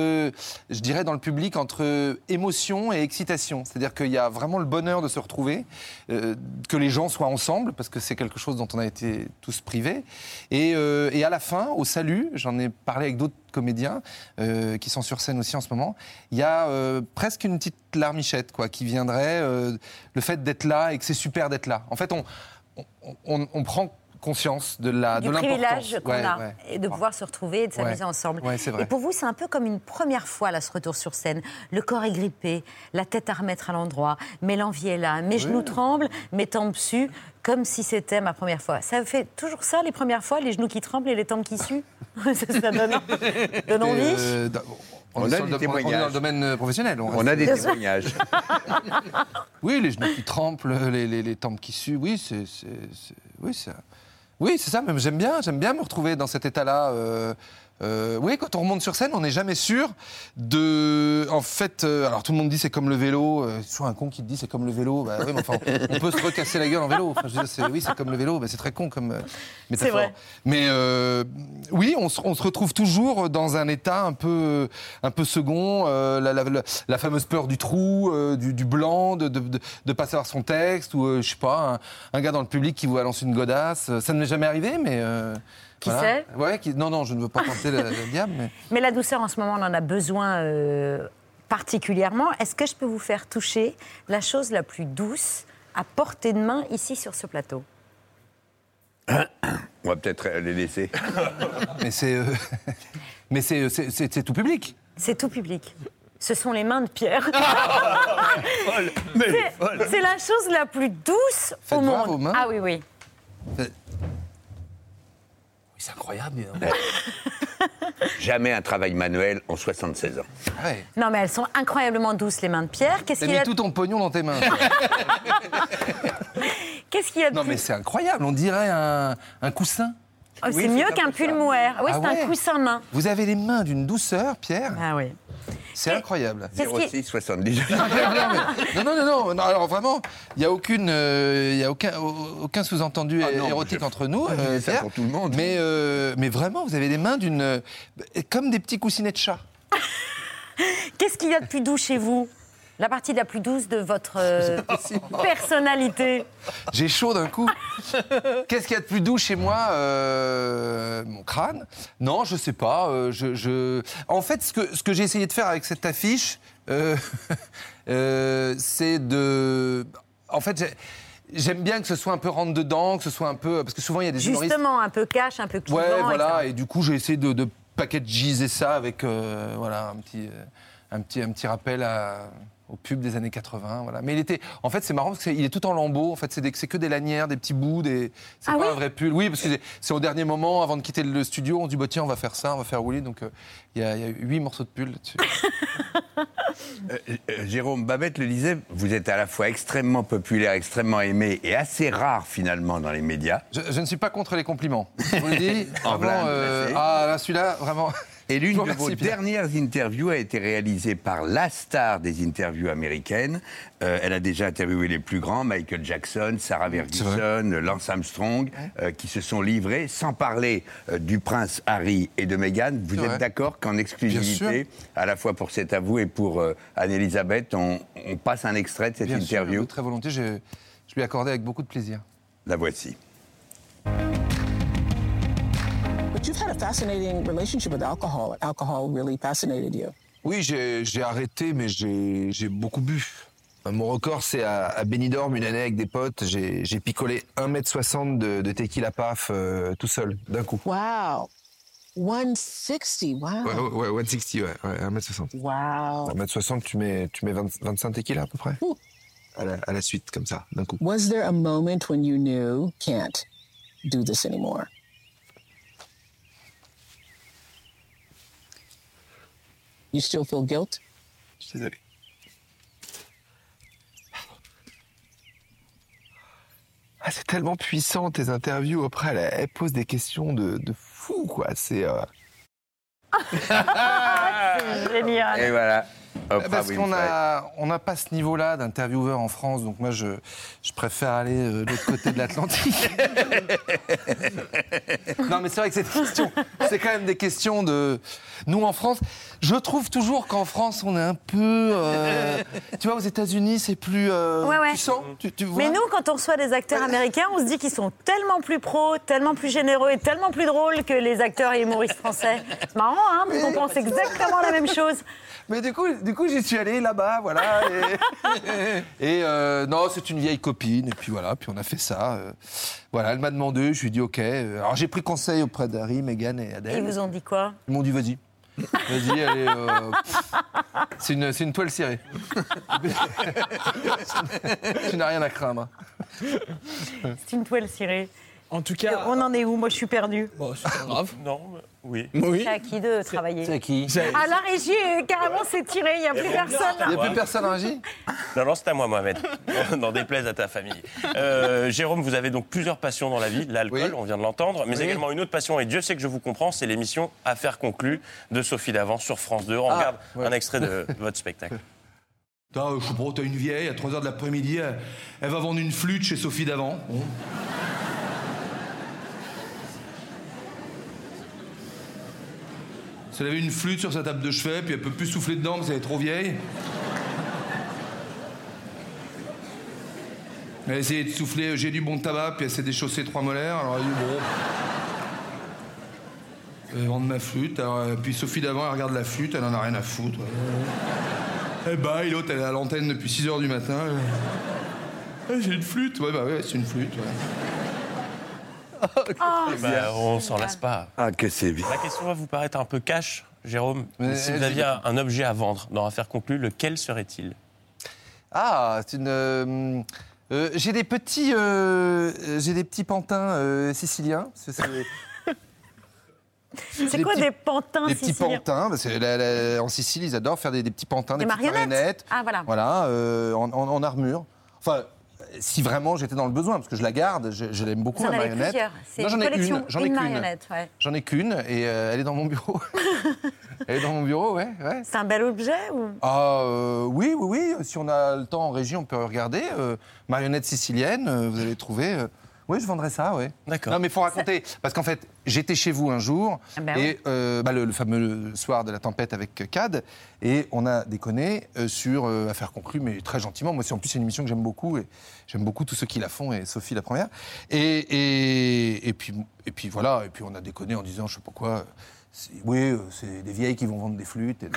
je dirais dans le public, entre émotion et excitation. C'est-à-dire qu'il y a vraiment le bonheur de se retrouver, euh, que les gens soient ensemble, parce que c'est quelque chose dont on a été tous privés. Et, euh, à la fin, au salut, j'en ai parlé avec d'autres comédiens euh, qui sont sur scène aussi en ce moment, il y a presque une petite larmichette quoi, qui viendrait, le fait d'être là et que c'est super d'être là. En fait, on- on prend conscience de la du de l'importance. privilège qu'on Ouais, a ouais. et de pouvoir se retrouver et de s'amuser Ouais. ensemble. Ouais, c'est vrai. Et pour vous, c'est un peu comme une première fois, là, ce retour sur scène. Le corps est grippé, la tête à remettre à l'endroit, mais l'envie est là, mes genoux tremblent, mes tempes suent, comme si c'était ma première fois. Ça fait toujours ça, les premières fois, les genoux qui tremblent et les tempes qui suent Ça, ça donne, donne envie euh, on, a des le- on est dans témoignages. le domaine euh, professionnel. On a des témoignages. Oui, les genoux qui tremblent, les, les, les tempes qui suent, oui, c'est, oui, c'est, oui, c'est ça. Même j'aime bien, j'aime bien me retrouver dans cet état-là. euh, euh, oui, quand on remonte sur scène, on n'est jamais sûr de. En fait, euh, alors tout le monde dit c'est comme le vélo. euh, c'est toujours un con qui te dit c'est comme le vélo. Bah, oui, mais enfin, on peut se recasser la gueule en vélo. Enfin, je veux dire, c'est- oui, c'est comme le vélo. Bah, c'est très con comme euh, métaphore. vrai. Mais oui, on se, on se retrouve toujours dans un état un peu, un peu second. la, la- la- la fameuse peur du trou, du, du blanc, de ne pas savoir son texte, ou je sais pas, un, un gars dans le public qui vous balance une godasse. Ça ne m'est jamais arrivé, mais. Euh, Qui voilà. sait Ouais, qui- non, non, je ne veux pas tenter le, le diable, mais. Mais la douceur, en ce moment, on en a besoin euh, particulièrement. Est-ce que je peux vous faire toucher la chose la plus douce à portée de main ici sur ce plateau? On va peut-être les laisser. mais c'est. euh, mais c'est, c'est, c'est- c'est tout public. C'est tout public. Ce sont les mains de Pierre. C'est- C'est la chose la plus douce Faites au voir monde. vos mains. Ah oui, oui. C'est incroyable. Jamais un travail manuel en 76 ans. Non, mais elles sont incroyablement douces, les mains de Pierre. Qu'est-ce T'as qu'il mis y a tout ton pognon dans tes mains. Qu'est-ce qu'il y a de non, plus- mais c'est incroyable. On dirait un, un coussin. Oh, c'est mieux qu'un pull mohair. Oui, Ah c'est ouais un coussin main. Vous avez les mains d'une douceur, Pierre. Ah oui. C'est incroyable. Qu'est-ce qui- 06 70. non, non, non, non, non, alors vraiment, il n'y a, aucune, euh, il y a aucun, aucun sous-entendu Ah érotique entre nous. Euh, ça pour tout le monde. Mais, euh, mais vraiment, vous avez les mains d'une. euh, comme des petits coussinets de chat. Qu'est-ce qu'il y a de plus doux chez vous? La partie la plus douce de votre euh, personnalité J'ai chaud d'un coup. Qu'est-ce qu'il y a de plus doux chez moi Euh, Mon crâne? Non, je sais pas. euh, je, je- En fait, ce que, ce que j'ai essayé de faire avec cette affiche, c'est de. En fait, j'ai- j'aime bien que ce soit un peu rentre dedans, que ce soit un peu. Parce que souvent, il y a des humoristes. Justement, un peu cash, un peu clivant. Ouais, voilà. Et du coup, j'ai essayé de, de packagiser ça avec voilà, un, petit, un, petit, un petit rappel à- au pub des années 80. Voilà. Mais il était. En fait, c'est marrant parce qu'il est tout en lambeaux. En fait, c'est que des lanières, des petits bouts. Des... C'est Ah pas oui un vrai pull. Oui, parce que c'est- au dernier moment, avant de quitter le studio, on dit bah, tiens, on va faire ça, on va faire rouler. Donc, euh, il y, a- il y a huit morceaux de pull là-dessus. Euh, euh, Jérôme Babette le disait, vous êtes à la fois extrêmement populaire, extrêmement aimé et assez rare finalement dans les médias. Je, je ne suis pas contre les compliments. Je vous le dis. En vraiment, plein, euh, placé. ah, là, celui-là, vraiment. Et l'une de vos dernières interviews a été réalisée par la star des interviews américaines. Euh, elle a déjà interviewé les plus grands, Michael Jackson, Sarah Ferguson, Lance Armstrong, euh, qui se sont livrés, sans parler euh, du prince Harry et de Meghan. Vous êtes d'accord qu'en exclusivité, à la fois pour cet avou et pour Anne-Elisabeth, on, on passe un extrait de cette Bien sûr, interview très volontiers. Je, je lui ai accordé avec beaucoup de plaisir. La voici. But you've had a fascinating relationship with alcohol. Alcohol really fascinated you. Oui, j'ai arrêté, mais j'ai beaucoup bu. Mon record, c'est à, à Benidorm, une année avec des potes. J'ai j'ai picolé 1m60 de, de tequila paf euh, tout seul, d'un coup. Wow. 160, wow. Ouais, ouais, ouais, 160, ouais, ouais 1m60. Wow. 1m60, tu mets, tu mets 20 25 tequila à peu près. À la, à la suite, comme ça, d'un coup. Was there a moment when you knew can't do this anymore? You still feel guilt? Je suis désolé. Ah, c'est tellement puissant tes interviews. Après, elle, elle pose des questions de, de fou, quoi. C'est. euh, C'est génial. Et voilà. Oprah Parce qu'on Winfrey. a, on n'a pas ce niveau-là d'intervieweur en France, donc moi je, je préfère aller euh, de l'autre côté de l'Atlantique. non, mais c'est vrai que c'est des questions- c'est quand même des questions de. Nous en France, je trouve toujours qu'en France on est un peu. euh, tu vois, aux États-Unis c'est plus euh, Ouais, ouais. puissant. Tu, tu vois Mais nous, quand on reçoit des acteurs américains, on se dit qu'ils sont tellement plus pros, tellement plus généreux et tellement plus drôles que les acteurs et humoristes français. C'est marrant, hein, parce qu'on pense exactement la même chose. Mais du coup, du coup j'y suis allé là-bas, voilà. Et, et, euh, non, c'est une vieille copine, et puis voilà, puis on a fait ça. euh, voilà, elle m'a demandé, je lui ai dit OK. Alors j'ai pris conseil auprès d'Harry, Meghan et Adèle. Ils vous ont dit quoi? Ils m'ont dit vas-y. Vas-y, allez. euh, pff, c'est une, c'est une toile cirée. tu n'as rien à craindre. C'est une toile cirée. En tout cas. On en est où? Moi, je suis perdue. Bon, c'est pas grave. Non, oui. Oui. C'est à qui de travailler? C'est qui? Ah, la régie, carrément, c'est tiré, il n'y a plus personne. Il n'y a plus personne en régie? Non, non, c'est à moi, Mohamed. N'en déplaise à ta famille. Euh, Jérôme, vous avez donc plusieurs passions dans la vie. L'alcool, on vient de l'entendre, mais Oui. également une autre passion, et Dieu sait que je vous comprends, c'est l'émission Affaires conclues de Sophie Davant sur France 2. On Ah, regarde ouais. un extrait de votre spectacle. T'as, je sais pas, t'as une vieille, à 3h de l'après-midi, elle, elle va vendre une flûte chez Sophie Davant. Bon. Elle avait une flûte sur sa table de chevet, puis elle peut plus souffler dedans parce qu'elle est trop vieille. Elle a essayé de souffler, euh, j'ai du bon tabac, puis elle s'est déchaussé trois molaires, alors elle a dit bon. Vais vendre ma flûte, alors, euh, puis Sophie d'avant, elle regarde la flûte, elle en a rien à foutre. Eh bah, et l'autre, elle est à l'antenne depuis 6 h du matin. Ah, j'ai une flûte. Ouais, bah ouais, c'est une flûte. Eh ben, on s'en lasse pas. Ah, que c'est bien. La question va vous paraître un peu cash, Jérôme. Mais, si vous aviez un, un objet à vendre dans Affaires conclues, lequel serait-il? Ah, c'est une. euh, Euh, j'ai des petits, euh, j'ai des petits pantins euh, siciliens. C'est- c'est- C'est Des quoi petits- des pantins Des petits siciliens pantins, parce que la- la- en Sicile, ils adorent faire des, des petits pantins, des, Des petites marionnettes? marionnettes. Ah, voilà. Voilà, euh, en, en- en armure. Enfin, si vraiment j'étais dans le besoin, parce que je la garde, je, je l'aime beaucoup, Vous en la avez marionnette. plusieurs. C'est Non, une j'en ai collection, une. J'en ai une qu'une. marionnette. ouais. J'en ai qu'une et euh, elle est dans mon bureau. elle est dans mon bureau, ouais. ouais. C'est un bel objet ou? Ah euh, oui, oui, oui. Si on a le temps en régie, on peut regarder. Euh, marionnette sicilienne, euh, vous allez trouver. euh, oui, je vendrais ça, oui. D'accord. Non, mais il faut raconter. Parce qu'en fait, j'étais chez vous un jour, Ah bah et euh, bah, le, le fameux soir de la tempête avec Cad, et on a déconné euh, sur euh, Affaires conclues, mais très gentiment. Moi, c'est en plus c'est une émission que j'aime beaucoup, et j'aime beaucoup tous ceux qui la font, et Sophie la première. Et, et, et puis, et puis voilà, et puis on a déconné en disant, je sais pas quoi. Oui, c'est des vieilles qui vont vendre des flûtes. Et,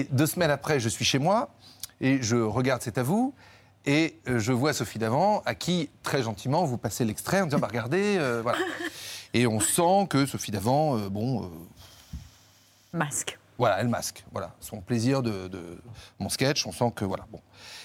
et deux semaines après, je suis chez moi et je regarde C'est à vous. Et euh, je vois Sophie Davant, à qui, très gentiment, vous passez l'extrait en disant bah, Regardez, euh, voilà. Et on sent que Sophie Davant, euh, bon, euh, Masque. Voilà, elle masque. Voilà, son plaisir de, de mon sketch, on sent que voilà. Bon.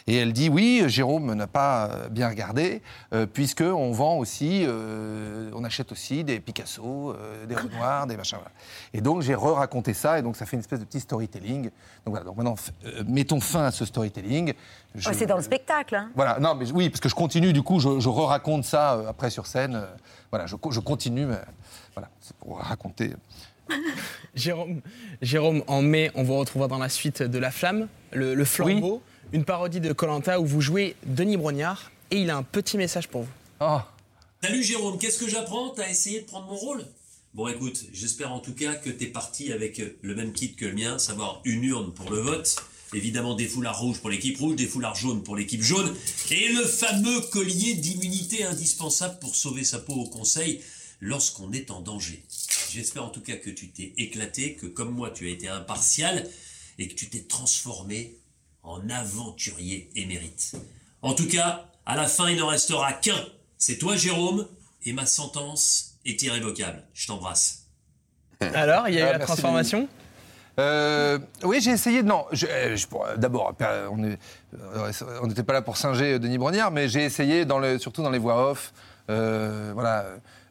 Et elle dit oui, Jérôme n'a pas euh, bien regardé, euh, puisque on vend aussi, euh, on achète aussi des Picasso, euh, des Renoir, des machins. Voilà. Et donc j'ai re-raconté ça, et donc ça fait une espèce de petit storytelling. Donc voilà. Donc maintenant, euh, mettons fin à ce storytelling. Je- Oh, c'est dans le spectacle. hein. Voilà, non, mais oui, parce que je continue, du coup, je, je re-raconte ça euh, après sur scène. voilà, je, je continue, mais voilà, c'est pour raconter. Jérôme, Jérôme, en mai, on vous retrouvera dans la suite de La Flamme, le, le flambeau, une parodie de Colanta où vous jouez Denis Brognard et il a un petit message pour vous. Oh. Salut Jérôme, qu'est-ce que j'apprends? T'as essayé de prendre mon rôle? Bon écoute, j'espère en tout cas que t'es parti avec le même kit que le mien, savoir une urne pour le vote, évidemment des foulards rouges pour l'équipe rouge, des foulards jaunes pour l'équipe jaune, et le fameux collier d'immunité indispensable pour sauver sa peau au conseil lorsqu'on est en danger. J'espère en tout cas que tu t'es éclaté, que comme moi tu as été impartial, et que tu t'es transformé en aventurier émérite. En tout cas, à la fin, il n'en restera qu'un. C'est toi, Jérôme, et ma sentence est irrévocable. Je t'embrasse. Alors, il y a eu Ah, la transformation? Euh, oui, j'ai essayé de. Non, je- euh, je d'abord, euh, on n'était pas là pour singer Denis Brognard, mais j'ai essayé, dans le, surtout dans les voix off. euh, voilà,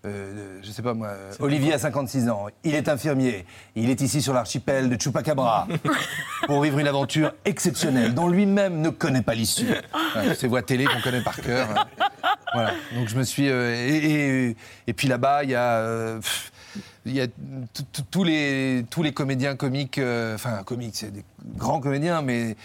euh, je sais pas moi. Olivier a 56 ans, il est infirmier, il est ici sur l'archipel de Chupacabra pour vivre une aventure exceptionnelle dont lui-même ne connaît pas l'issue. Voilà, ces voix télé qu'on connaît par cœur. Voilà, donc je me suis. euh, et, et- et puis là-bas, il y a. euh, pff, il y a tous les, tous les comédiens comiques, euh, enfin comiques, c'est des grands comédiens, mais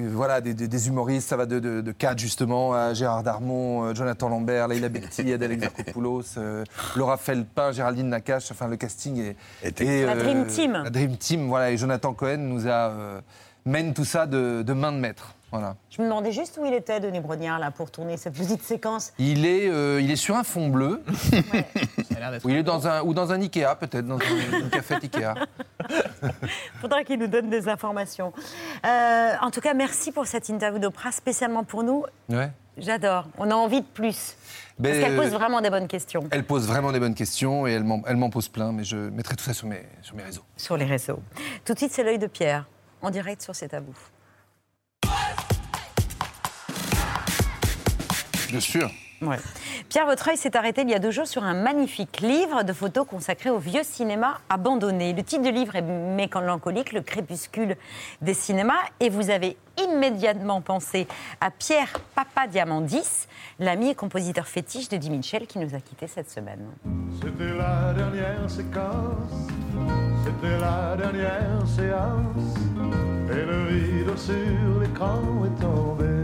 voilà, des, des- des humoristes, ça va de, de, de Kat justement à Gérard Darmon, euh, Jonathan Lambert, Leila Bekti, Adèle Exarchopoulos, euh, Laura Felpin, Géraldine Nakache, enfin le casting est... est, La Dream Team. La Dream Team, voilà, et Jonathan Cohen nous a... euh, mène tout ça de, de main de maître, voilà. Je me demandais juste où il était, Denis Brognard, là, pour tourner cette petite séquence. Il est, euh, il est sur un fond bleu. Ou il est dans un, ou dans un Ikea, peut-être, dans un, une cafette Ikea. Faudra qu'il nous donne des informations. Euh, en tout cas, merci pour cette interview d'Oprah, spécialement pour nous. Ouais. J'adore. On a envie de plus. Ben, Parce qu'elle pose euh, vraiment des bonnes questions Elle pose vraiment des bonnes questions et elle m'en, elle m'en pose plein, mais je mettrai tout ça sur mes, sur mes réseaux. sur les réseaux. Tout de suite, c'est l'œil de Pierre, en direct sur C'est à vous. Bien sûr. Ouais. Pierre, votre œil s'est arrêté il y a deux jours sur un magnifique livre de photos consacré au vieux cinéma abandonné. Le titre du livre est mélancolique, Le crépuscule des cinémas, et vous avez immédiatement pensé à Pierre Papadiamandis, l'ami et compositeur fétiche de Di qui nous a quittés cette semaine. C'était la dernière séquence, c'était la dernière séance, et le rideau sur l'écran est tombé.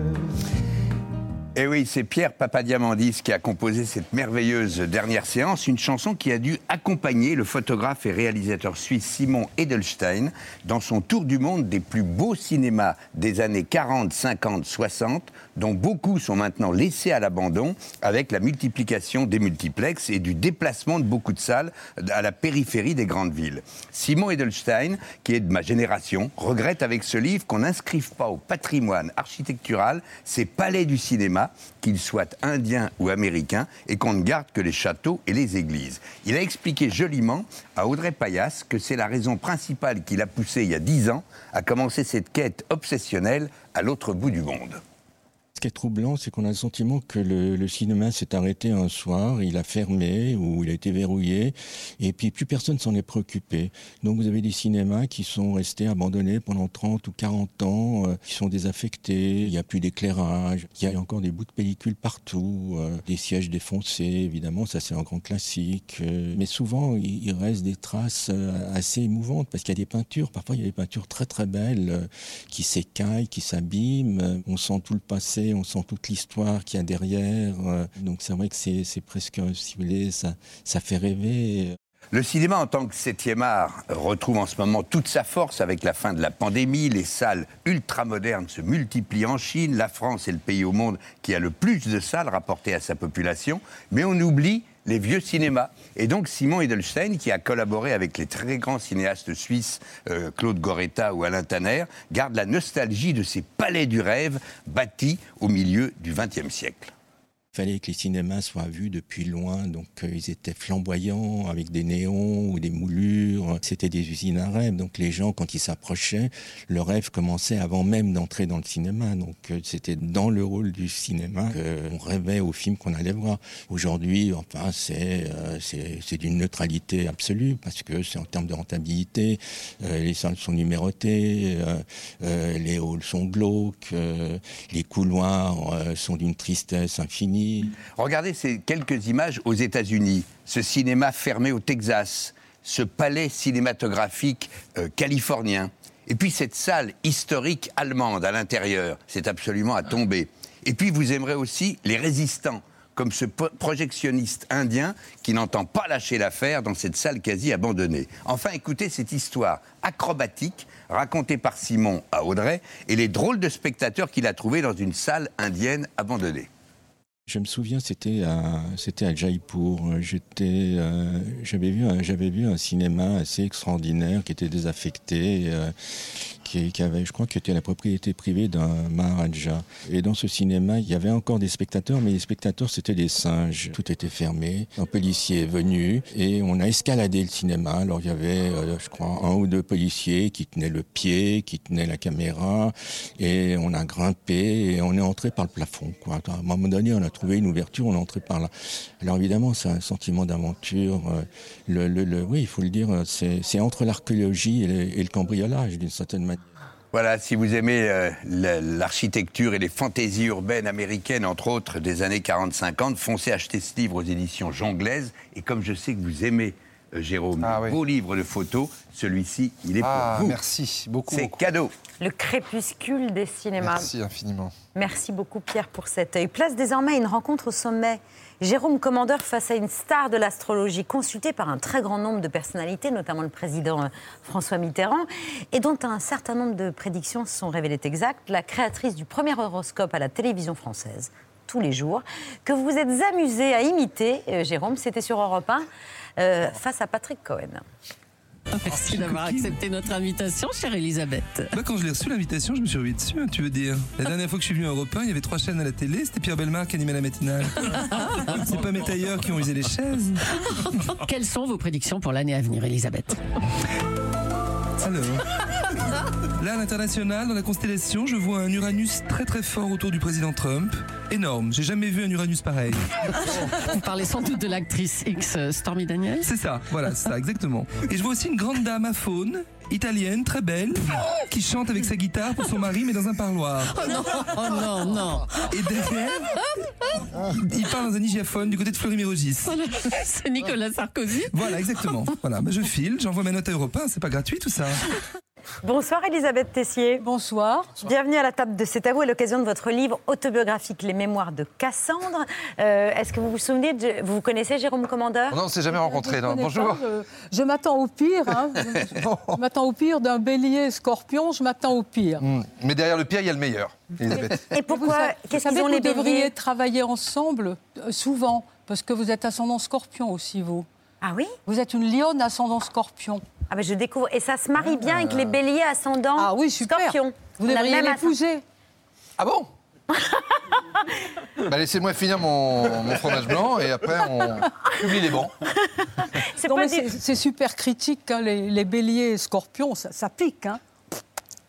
Et Eh oui, c'est Pierre Papadiamandis qui a composé cette merveilleuse dernière séance, une chanson qui a dû accompagner le photographe et réalisateur suisse Simon Edelstein dans son tour du monde des plus beaux cinémas des années 40, 50, 60, dont beaucoup sont maintenant laissés à l'abandon avec la multiplication des multiplexes et du déplacement de beaucoup de salles à la périphérie des grandes villes. Simon Edelstein, qui est de ma génération, regrette avec ce livre qu'on n'inscrive pas au patrimoine architectural ces palais du cinéma, qu'ils soient indiens ou américains, et qu'on ne garde que les châteaux et les églises. Il a expliqué joliment à Audrey Payas que c'est la raison principale qui l'a poussé il y a dix ans à commencer cette quête obsessionnelle à l'autre bout du monde. Ce qui est troublant, c'est qu'on a le sentiment que le, cinéma s'est arrêté un soir, il a fermé ou il a été verrouillé, et puis plus personne s'en est préoccupé. Donc vous avez des cinémas qui sont restés abandonnés pendant 30 ou 40 ans, euh, qui sont désaffectés, il n'y a plus d'éclairage, il y a encore des bouts de pellicule partout, euh, des sièges défoncés, évidemment, ça c'est un grand classique. euh, mais souvent, il, reste des traces assez émouvantes, parce qu'il y a des peintures, parfois il y a des peintures très très belles, qui s'écaillent, qui s'abîment, on sent tout le passé, on sent toute l'histoire qu'il y a derrière, euh, donc c'est vrai que c'est presque, si vous voulez, ça, ça fait rêver. Le cinéma en tant que septième art retrouve en ce moment toute sa force avec la fin de la pandémie. Les salles ultramodernes se multiplient en Chine. La France est le pays au monde qui a le plus de salles rapportées à sa population. Mais on oublie les vieux cinémas. Et donc Simon Edelstein, qui a collaboré avec les très grands cinéastes suisses euh, Claude Goretta ou Alain Tanner, garde la nostalgie de ces palais du rêve bâtis au milieu du XXe siècle. Fallait que les cinémas soient vus depuis loin, donc euh, ils étaient flamboyants avec des néons ou des moulures. C'était des usines à rêve, donc les gens, quand ils s'approchaient, le rêve commençait avant même d'entrer dans le cinéma. Donc euh, c'était dans le rôle du cinéma qu'on rêvait au film qu'on allait voir. Aujourd'hui, enfin, c'est euh, c'est c'est d'une neutralité absolue parce que c'est en termes de rentabilité. Les salles sont numérotées, les halls sont glauques, les couloirs sont d'une tristesse infinie. Regardez ces quelques images aux États-Unis, ce cinéma fermé au Texas, ce palais cinématographique euh, californien, et puis cette salle historique allemande à l'intérieur, c'est absolument à tomber. Et puis vous aimerez aussi les résistants, comme ce projectionniste indien qui n'entend pas lâcher l'affaire dans cette salle quasi abandonnée. Enfin, écoutez cette histoire acrobatique racontée par Simon à Audrey et les drôles de spectateurs qu'il a trouvés dans une salle indienne abandonnée. Je me souviens, c'était à, Jaipur. Euh, j'avais vu, un- j'avais vu un cinéma assez extraordinaire qui était désaffecté, euh, qui, avait, je crois, qui était la propriété privée d'un Maharaja. Et dans ce cinéma, il y avait encore des spectateurs, mais les spectateurs c'était des singes. Tout était fermé. Un policier est venu et on a escaladé le cinéma. Alors il y avait, euh, je crois, un ou deux policiers qui tenaient le pied, qui tenaient la caméra, et on a grimpé et on est entré par le plafond. Quoi. À un moment donné, on a trouvé une ouverture, on est entré par là. Alors évidemment, c'est un sentiment d'aventure. euh, Le, le- oui, il faut le dire, euh, c'est entre l'archéologie et, et le cambriolage, d'une certaine manière. Voilà, si vous aimez euh, la- l'architecture et les fantaisies urbaines américaines, entre autres des années 40-50, foncez acheter ce livre aux éditions Jonglaise. Et comme je sais que vous aimez, euh, Jérôme, les beaux livres de photos, celui-ci, il est Ah, pour vous. merci beaucoup. C'est cadeau. Le crépuscule des cinémas. Merci infiniment. Merci beaucoup Pierre pour cet œil. Place désormais une rencontre au sommet. Jérôme Commandeur face à une star de l'astrologie consultée par un très grand nombre de personnalités, notamment le président euh, François Mitterrand, et dont un certain nombre de prédictions se sont révélées exactes. La créatrice du premier horoscope à la télévision française, tous les jours, que vous vous êtes amusé à imiter, euh, Jérôme, c'était sur Europe 1, euh, face à Patrick Cohen. Merci d'avoir accepté notre invitation, chère Elisabeth. Bah, quand je l'ai reçu l'invitation, je me suis revu dessus, hein, tu veux dire. La dernière fois que je suis venu à Europe 1, il y avait trois chaînes à la télé, c'était Pierre Belmar qui animait la matinale. C'est pas mes tailleurs qui ont usé les chaises. Quelles sont vos prédictions pour l'année à venir, Elisabeth? Alors, là à l'international, dans la constellation, je vois un Uranus très très fort autour du président Trump. Énorme, j'ai jamais vu un Uranus pareil. Vous parlez sans doute de l'actrice X euh, Stormy Daniels C'est ça, voilà, c'est ça, exactement. Et je vois aussi une grande dame à faune, italienne, très belle, qui chante avec sa guitare pour son mari, mais dans un parloir. Oh non, oh non, non. Et derrière, il parle dans un hygiaphone du côté de Fleury-Mérogis. C'est Nicolas Sarkozy Voilà, exactement. Voilà, bah, je file, j'envoie ma note à Europe 1, c'est pas gratuit tout ça. Bonsoir Elisabeth Tessier. Bonsoir. Bienvenue à la table de C'est à vous à l'occasion de votre livre autobiographique Les Mémoires de Cassandre. Euh, Est-ce que vous vous souvenez, de- vous vous connaissez Jérôme Commandeur? Non, on ne s'est jamais non. connais Bonjour. pas, je je m'attends au pire. hein. je m'attends au pire d'un bélier scorpion, je m'attends au pire. Hmm. Mais derrière le pire, il y a le meilleur, Elisabeth. Et pourquoi? Qu'est-ce vous qu'ils ont les que Vous béliers? devriez travailler ensemble euh, souvent, parce que vous êtes ascendant scorpion aussi, vous. Ah oui? Vous êtes une lionne ascendant scorpion. Ah ben je découvre. Et ça se marie bien avec les béliers ascendants Ah oui, super. scorpions. Vous On a devriez même l'épouser. Ah bon bah, Laissez-moi finir mon, mon fromage blanc et après on publie les mais C'est super critique, hein, les, les béliers et scorpions, ça, ça pique. Hein.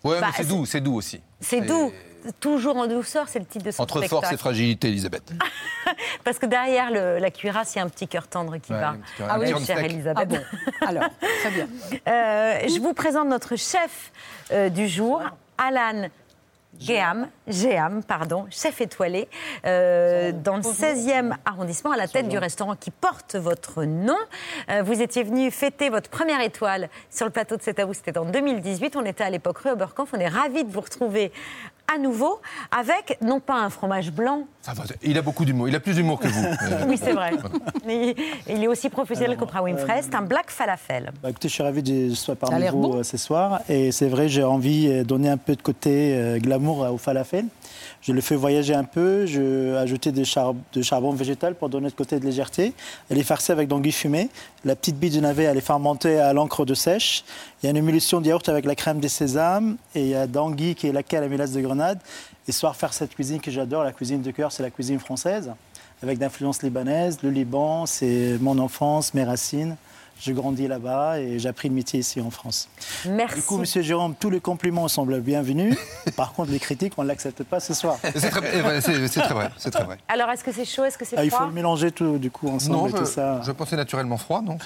Ouais, Bah, mais c'est c'est- doux, c'est doux aussi. C'est doux. Toujours en douceur, c'est le titre de son Entre spectacle. force et fragilité, Elisabeth. Parce que derrière le- la cuirasse, il y a un petit cœur tendre qui Ouais, bat. un petit cœur- Ah oui, chère. Elisabeth. Ah bon Alors, très bien. Euh, je vous présente notre chef euh, du jour, Alan Géam, Géam, pardon, chef étoilé, euh, dans le 16e arrondissement, à la tête du restaurant qui porte votre nom. Euh, vous étiez venu fêter votre première étoile sur le plateau de C'est à vous, c'était en 2018. On était à l'époque rue Oberkampf. On est ravis de vous retrouver à nouveau avec, non pas un fromage blanc, Ça va, Il a beaucoup d'humour. Il a plus d'humour que vous. oui c'est vrai, mais il est aussi professionnel qu'Oprah Winfrey, c'est un black falafel. Bah, écoutez, je suis ravi de a parmi vous bon. euh, ce soir. Et c'est vrai, j'ai envie de donner un peu de côté euh, glamour au falafel. Je le fais voyager un peu. Je ajouté de, char- de charbon végétal pour donner de côté de légèreté. Elle est farcie avec d'anguilles fumées. La petite bite de navet, elle est fermentée à l'encre de sèche. Il y a une émulsion de yaourt avec la crème des sésames. Et il y a d'anguille qui est laquée à la mélasse de grenade. Et soir, faire cette cuisine que j'adore, la cuisine de cœur, c'est la cuisine française. Avec d'influence libanaise. Le Liban, c'est mon enfance, mes racines. Je grandis là-bas et j'ai appris le métier ici en France. Merci. Du coup, Monsieur Jérôme, tous les compliments semblent bienvenus. Par contre, les critiques, on ne l'accepte pas ce soir. C'est très, eh, très vrai. C'est très vrai. Alors est-ce que c'est chaud, est-ce que c'est Ah, il faut froid le mélanger tout du coup ensemble Non, et je, tout ça. je pensais naturellement froid, non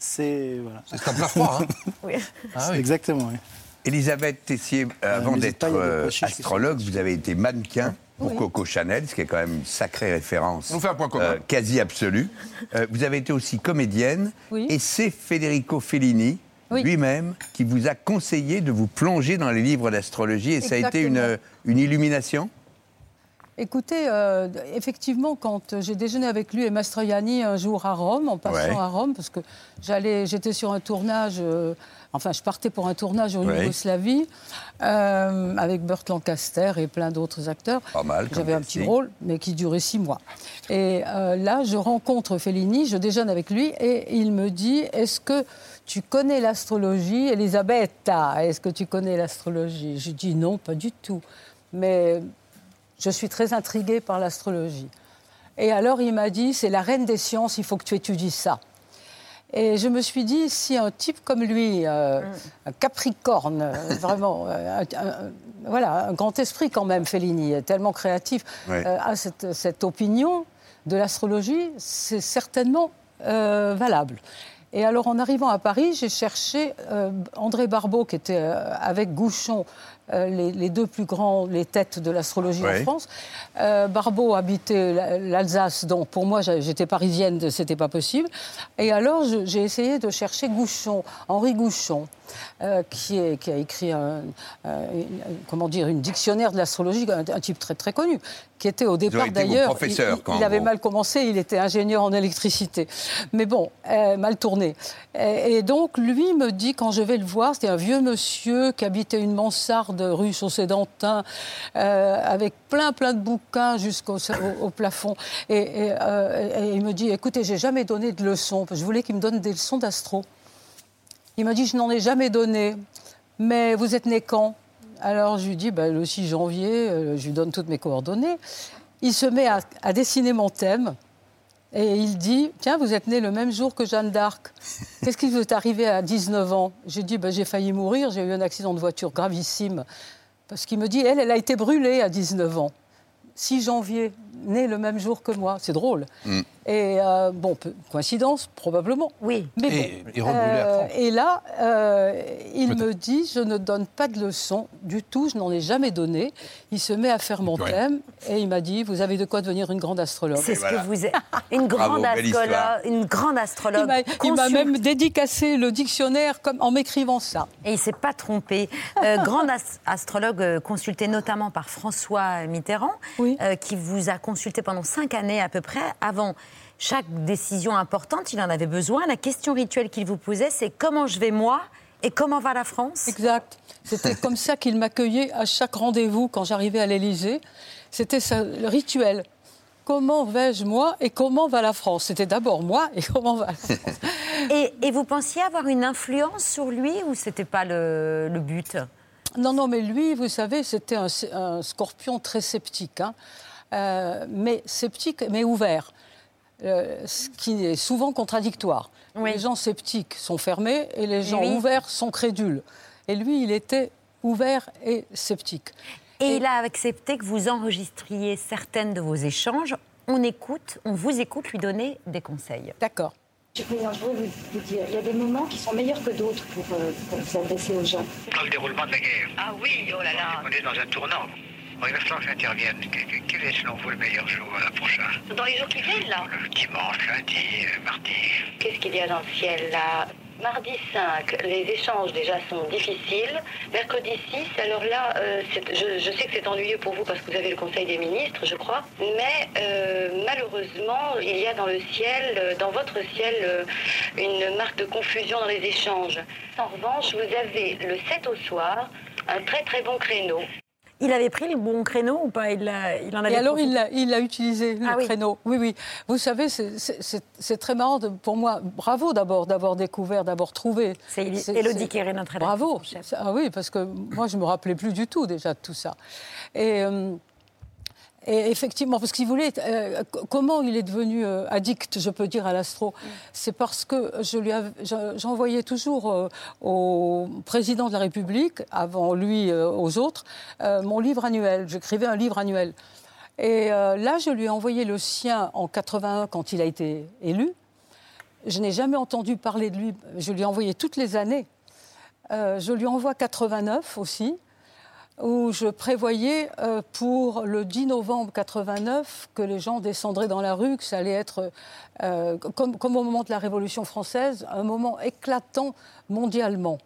C'est voilà. c'est un plat froid. Hein. Oui. Ah oui. Exactement. oui. Elisabeth Tessier, euh, avant n'hésite d'être euh, astrologue, vous avez été mannequin pour Oui. Coco Chanel, ce qui est quand même une sacrée référence. On fait un point commun. euh, quasi absolue. Euh, vous avez été aussi comédienne. Oui. Et c'est Federico Fellini Oui. lui-même qui vous a conseillé de vous plonger dans les livres d'astrologie. Et ça a été une, Exactement. une illumination? Écoutez, euh, effectivement, quand j'ai déjeuné avec lui et Mastroianni un jour à Rome, en passant Ouais. à Rome, parce que j'allais, j'étais sur un tournage, euh, enfin, je partais pour un tournage en. Yougoslavie euh, avec Burt Lancaster et plein d'autres acteurs. Pas mal. J'avais un petit rôle, mais qui durait six mois. Et euh, là, je rencontre Fellini, je déjeune avec lui, et il me dit Est-ce que tu connais l'astrologie Elisabetta, est-ce que tu connais l'astrologie? Je dis Non, pas du tout. Mais je suis très intriguée par l'astrologie. Et alors, il m'a dit C'est la reine des sciences, il faut que tu étudies ça. Et je me suis dit, si un type comme lui, euh, un Capricorne, euh, vraiment, euh, un- un- voilà, un grand esprit quand même, Fellini, tellement créatif, Ouais. euh, a cette, cette opinion de l'astrologie, c'est certainement euh, valable. Et alors, en arrivant à Paris, j'ai cherché euh, André Barbeau, qui était euh, avec Gouchon, euh, les, les deux plus grands, les têtes de l'astrologie en France. Euh, Barbeau habitait la- l'Alsace, donc pour moi, j'étais parisienne, c'était pas possible. Et alors, j'ai essayé de chercher Gouchon, Henri Gouchon, euh, qui, est- qui a écrit un, euh, une- comment dire, une dictionnaire de l'astrologie, un, un type très très connu, qui était au départ d'ailleurs. il- avait mal commencé, il était ingénieur en électricité. Mais bon, euh, mal tourné. Et, et donc, lui me dit, quand je vais le voir, c'était un vieux monsieur qui habitait une mansarde rue Chaussée-d'Antin, euh, avec plein, plein de bouquins jusqu'au au, au plafond. Et, et, euh, et il me dit, écoutez, j'ai jamais donné de leçons. Je voulais qu'il me donne des leçons d'astro. Il m'a dit, je n'en ai jamais donné. Mais vous êtes né quand? Alors je lui dis, ben, le 6 janvier, euh, je lui donne toutes mes coordonnées. Il se met à, à dessiner mon thème. Et il dit, tiens, vous êtes né le même jour que Jeanne d'Arc. Qu'est-ce qui vous est arrivé à 19 ans? J'ai dit, ben, j'ai failli mourir, j'ai eu un accident de voiture gravissime. Parce qu'il me dit, elle, elle a été brûlée à 19 ans. 6 janvier, né le même jour que moi. C'est drôle. Mm. Et euh, bon, peu- coïncidence, probablement. Oui. Mais Et- bon, et euh, et là, euh, il me dit, je ne donne pas de leçons du tout, je n'en ai jamais donné. Il se met à faire mon Ouais. thème et il m'a dit, vous avez de quoi devenir une grande astrologue. C'est ce voilà. que vous êtes. Une grande astrologue. Une grande astrologue. Il m'a- même dédicacé le dictionnaire comme, en m'écrivant ça. Et il ne s'est pas trompé. Euh, grande as- astrologue euh, consulté notamment par François Mitterrand, Oui. euh, qui vous a consulté pendant cinq années à peu près. Avant chaque décision importante, il en avait besoin. La question rituelle qu'il vous posait, c'est comment je vais moi et comment va la France? Exact. C'était comme ça qu'il m'accueillait à chaque rendez-vous quand j'arrivais à l'Élysée. C'était le rituel. Comment vais-je moi et comment va la France? C'était d'abord moi et comment va la France? Et, et vous pensiez avoir une influence sur lui ou c'était pas le, le but? Non, non, mais lui, vous savez, c'était un, un scorpion très sceptique, hein. Euh, mais sceptique, mais ouvert. Euh, ce qui est souvent contradictoire. Oui. Les gens sceptiques sont fermés et les gens oui. ouverts sont crédules. Et lui, il était ouvert et sceptique. Et, il a accepté que vous enregistriez certaines de vos échanges. On écoute, on vous écoute lui donner des conseils. D'accord. Je vous, vous dire, il y a des moments qui sont meilleurs que d'autres pour, euh, pour s'adresser aux gens. Dans le déroulement de la guerre. Ah oui, oh là là. On est dans un tournant. Bon, il va falloir que j'intervienne. Quel est selon vous le meilleur jour euh, prochain Dans les jours qui viennent, là Le Dimanche, lundi, euh, mardi. Qu'est-ce qu'il y a dans le ciel, là Mardi 5, les échanges déjà sont difficiles. Mercredi 6, alors là, euh, je, je sais que c'est ennuyeux pour vous parce que vous avez le Conseil des ministres, je crois. Mais euh, malheureusement, il y a dans le ciel, euh, dans votre ciel, euh, une marque de confusion dans les échanges. En revanche, vous avez le 7 au soir, un très très bon créneau. Il avait pris le bon créneau ou pas? Il, l'a- il en avait Et alors, profité il l'a, il l'a utilisé, le Ah créneau. Oui, oui. Vous savez, c'est, très marrant de- pour moi. Bravo d'abord d'avoir découvert, d'avoir trouvé. C'est qui est notre Bravo. chef. Ah oui, parce que moi, je ne me rappelais plus du tout déjà de tout ça. Et. euh, et effectivement, parce qu'il voulait. euh, comment il est devenu euh, addict, je peux dire, à l'astro? C'est parce que je lui j'envoyais toujours euh, au président de la République, avant lui aux autres, mon livre annuel. J'écrivais un livre annuel. Et là, je lui ai envoyé le sien en 81 quand il a été élu. Je n'ai jamais entendu parler de lui. Je lui ai envoyé toutes les années. Je lui envoie 89 aussi, où je prévoyais euh, pour le 10 novembre 89 que les gens descendraient dans la rue, que ça allait être, euh, comme, comme au moment de la Révolution française, un moment éclatant mondialement.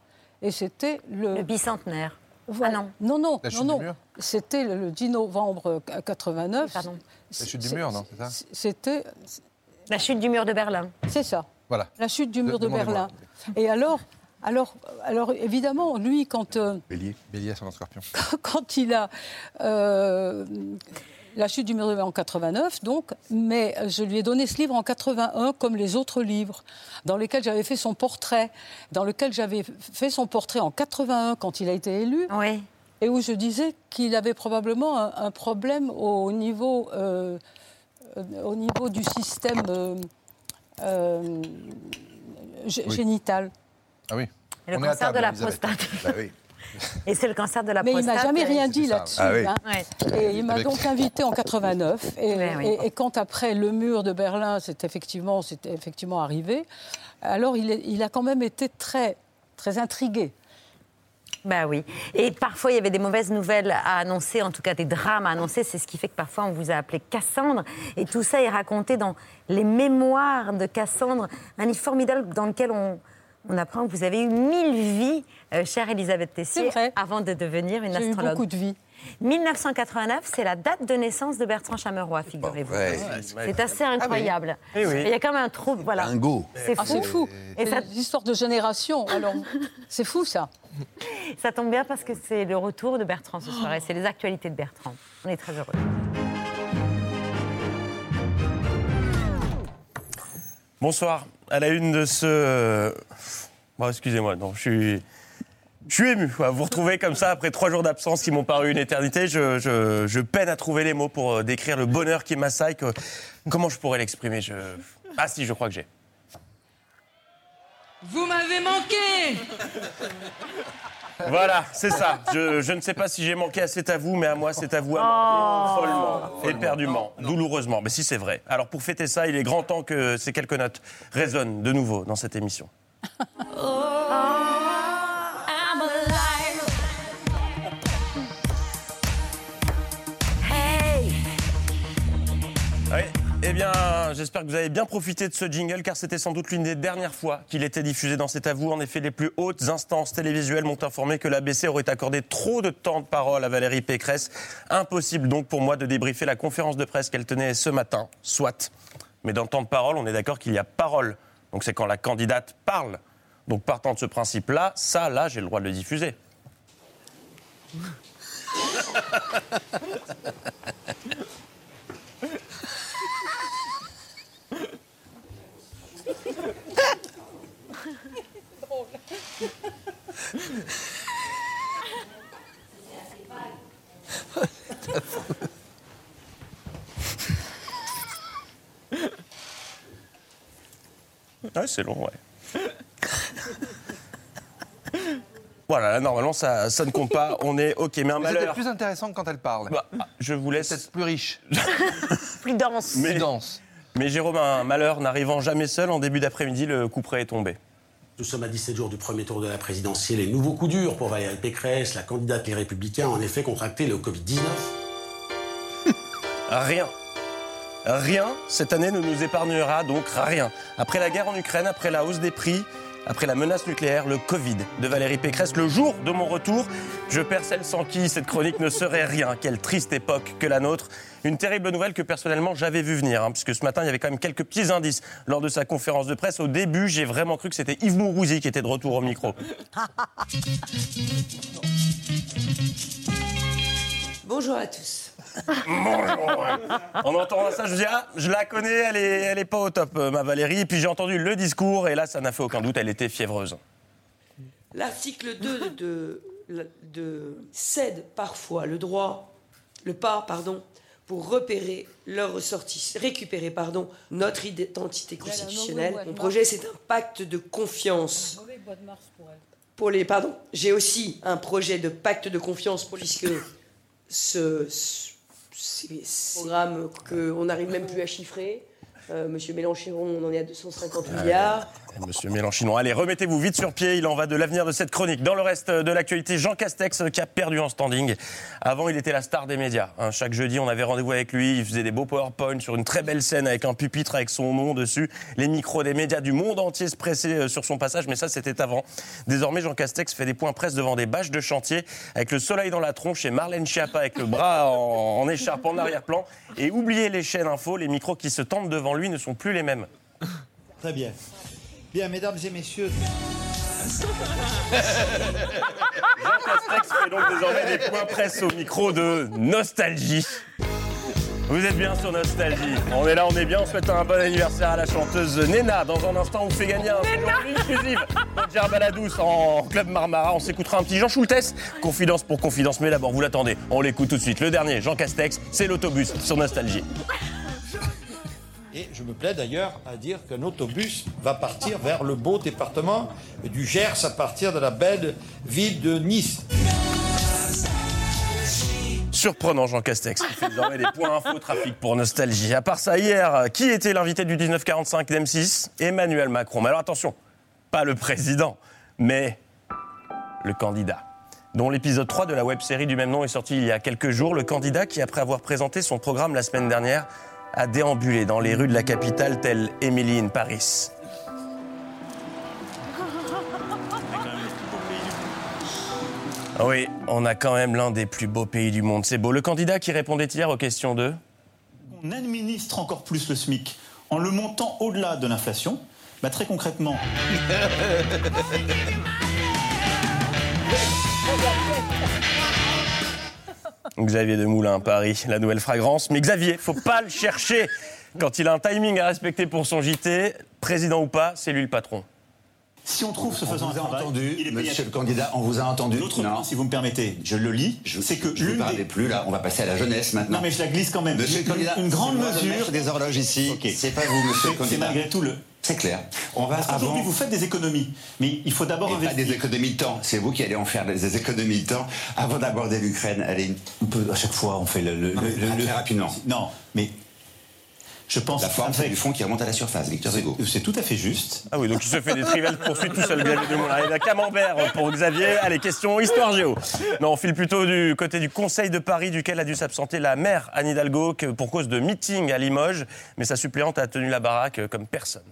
Et c'était le... Le bicentenaire. Voilà. Ah non. Non, non, La non, chute non. du mur C'était le, le 10 novembre 89. Pardon. La chute du mur, non, c'est ça C'était... La chute du mur de Berlin. C'est ça. Voilà. La chute du mur de Demandez-moi. Berlin. Et alors, alors, alors évidemment, lui, quand, euh, Bélier. Bélier, un scorpion. quand il a euh, la chute du mur de en 89, donc, mais je lui ai donné ce livre en 81 comme les autres livres, dans lesquels j'avais fait son portrait, dans lequel j'avais fait son portrait en 81 quand il a été élu, Oui. et où je disais qu'il avait probablement un, un problème au niveau, euh, au niveau du système euh, euh, Oui. génital. Ah oui. Et le On est à cancer table, de la Elisabeth. prostate. Bah oui. Et c'est le cancer de la Mais il prostate. m'a jamais rien dit là-dessus. Ah oui. hein. Ouais. Et il m'a donc invité en 89. Et, Ouais, oui. et- et quand après le mur de Berlin, c'est effectivement, arrivé, alors il, est- il a quand même été très, très intrigué. Bah oui. Et parfois, il y avait des mauvaises nouvelles à annoncer, en tout cas des drames à annoncer. C'est ce qui fait que parfois, on vous a appelé Cassandre. Et tout ça est raconté dans les mémoires de Cassandre, un livre formidable dans lequel on, on apprend que vous avez eu mille vies, euh, chère Elisabeth Tessier, avant de devenir une J'ai eu astrologue. beaucoup de vie. 1989, c'est la date de naissance de Bertrand Chameroy, figurez-vous. Ouais. C'est assez incroyable. Eh oui. Il y a quand même un trou. Voilà. Dingo. C'est Ah, fou. c'est fou. Et C'est ça, des histoires de génération. Alors, c'est fou ça. ça tombe bien parce que c'est le retour de Bertrand ce soir et c'est les actualités de Bertrand. On est très heureux. Bonsoir. À la une de ce. Bon, excusez-moi, non, je suis. Je suis ému. Vous retrouvez comme ça après trois jours d'absence qui m'ont paru une éternité. Je, je- peine à trouver les mots pour euh, décrire le bonheur qui m'assaille. Comment je pourrais l'exprimer. Ah si, je crois que j'ai. Vous m'avez manqué Voilà, c'est ça. Je, je ne sais pas si j'ai manqué à C'est à vous, mais à moi, c'est à vous à manquer follement, éperdument, douloureusement. Mais si c'est vrai. Alors pour fêter ça, il est grand temps que ces quelques notes résonnent de nouveau dans cette émission. Eh bien, j'espère que vous avez bien profité de ce jingle car c'était sans doute l'une des dernières fois qu'il était diffusé dans cet avou. En effet, les plus hautes instances télévisuelles m'ont informé que l'ABC aurait accordé trop de temps de parole à Valérie Pécresse. Impossible donc pour moi de débriefer la conférence de presse qu'elle tenait ce matin. Soit. Mais dans temps de parole, on est d'accord qu'il y a parole. Donc c'est quand la candidate parle. Donc partant de ce principe-là, ça, là, j'ai le droit de le diffuser. Ouais, c'est long, ouais. Voilà, là, normalement, ça, ça ne compte pas. On est OK. Mais un Mais C'était malheur. plus intéressant quand elle parle. Bah, je vous laisse. Peut-être plus riche. Plus dense. Mais, dense. mais Jérôme, un malheur n'arrivant jamais seul, en début d'après-midi, le coup près est tombé. Nous sommes à 17 jours du premier tour de la présidentielle et nouveau coup dur pour Valérie Pécresse, la candidate Les Républicains a en effet contracté le Covid-19. Rien. Rien, cette année ne nous épargnera donc rien. Après la guerre en Ukraine, après la hausse des prix, après la menace nucléaire, le Covid de Valérie Pécresse, le jour de mon retour, je perds celle sans qui cette chronique ne serait rien. Quelle triste époque que la nôtre. Une terrible nouvelle que personnellement j'avais vu venir, hein, puisque ce matin il y avait quand même quelques petits indices lors de sa conférence de presse. Au début, j'ai vraiment cru que c'était Yves Mourouzi qui était de retour au micro. Bonjour à tous. Bonjour. En entendant ça, je me dis, ah, je la connais, elle est, elle est pas au top, euh, ma Valérie. Et puis j'ai entendu le discours, et là, ça n'a fait aucun doute, elle était fiévreuse. L'article 2 de, de cède parfois le droit, le pas, pardon, pour repérer leur ressortissants, récupérer, pardon, notre identité constitutionnelle. Mon projet, c'est un pacte de confiance pour les. Pardon, j'ai aussi un projet de pacte de confiance pour- puisque ce, ce, programmes qu'on n'arrive même plus à chiffrer. Euh, Monsieur Mélenchon, on en est à 250 milliards. Eh, Monsieur Mélenchon, allez, remettez-vous vite sur pied, il en va de l'avenir de cette chronique. Dans le reste de l'actualité, Jean Castex euh, qui a perdu en standing. Avant, il était la star des médias. hein. Chaque jeudi, on avait rendez-vous avec lui, il faisait des beaux PowerPoint sur une très belle scène avec un pupitre avec son nom dessus. Les micros des médias du monde entier se pressaient euh, sur son passage, mais ça, c'était avant. Désormais, Jean Castex fait des points presse devant des bâches de chantier avec le soleil dans la tronche et Marlène Schiappa avec le bras en, en écharpe en arrière-plan. Et oubliez les chaînes info, les micros qui se tendent devant lui ne sont plus les mêmes. Très bien. Bien, mesdames et messieurs. Jean Castex fait donc désormais des points presse au micro de Nostalgie. Vous êtes bien sur Nostalgie. On est là, on est bien. On souhaite un bon anniversaire à la chanteuse Nena. Dans un instant, on vous fait gagner un séjour exclusif dans Djerbaladous en Club Marmara. On s'écoutera un petit Jean Schultes. Confidence pour confidence. Mais d'abord, vous l'attendez. On l'écoute tout de suite. Le dernier, Jean Castex, c'est l'autobus sur Nostalgie. Et je me plais d'ailleurs à dire qu'un autobus va partir vers le beau département du Gers à partir de la belle ville de Nice. Surprenant Jean Castex qui fait désormais des points info trafic pour Nostalgie. À part ça, hier, qui était l'invité du 1945 d'M6 Emmanuel Macron. Mais alors attention, pas le président, mais le candidat dont l'épisode 3 de la web-série du même nom est sorti il y a quelques jours. Le candidat qui, après avoir présenté son programme la semaine dernière, a déambulé dans les rues de la capitale telle Emily in Paris. Ah Oui, on a quand même l'un des plus beaux pays du monde. C'est beau. Le candidat qui répondait hier aux questions de... On administre encore plus le SMIC en le montant au-delà de l'inflation. Bah, très concrètement. Xavier Demoulin, Paris, la nouvelle fragrance. Mais Xavier, faut pas le chercher. Quand il a un timing à respecter pour son JT, président ou pas, c'est lui le patron. Si on trouve ce faisant On vous un a travail, entendu, il est payé monsieur le candidat, on vous a entendu. L'autre point, si vous me permettez, je le lis, c'est que Je ne l'une parle des- plus là, on va passer à la jeunesse maintenant. Non, mais je la glisse quand même. Monsieur le Une- candidat, une grande mesure- des horloges ici. C'est pas vous, monsieur le C'est- candidat. C'est malgré tout le. C'est clair. On va Parce qu'aujourd'hui, avant. vous faites des économies, mais il faut d'abord Et pas investir. des économies de temps. C'est vous qui allez en faire des économies de temps avant d'aborder l'Ukraine. Allez. On peut, à chaque fois, on fait le. le- Non, mais le- le- très rapidement. Non, mais je pense. La forme, c'est du fond qui remonte à la surface, Victor Hugo. C'est tout à fait juste. Ah oui, donc il se fait des triviales poursuites tout seul, Xavier Demoulin. Il a camembert pour Xavier. Allez, question histoire géo. Non, on file plutôt du côté du Conseil de Paris, duquel a dû s'absenter la maire Anne Hidalgo pour cause de meeting à Limoges. Mais sa suppléante a tenu la baraque euh, comme personne.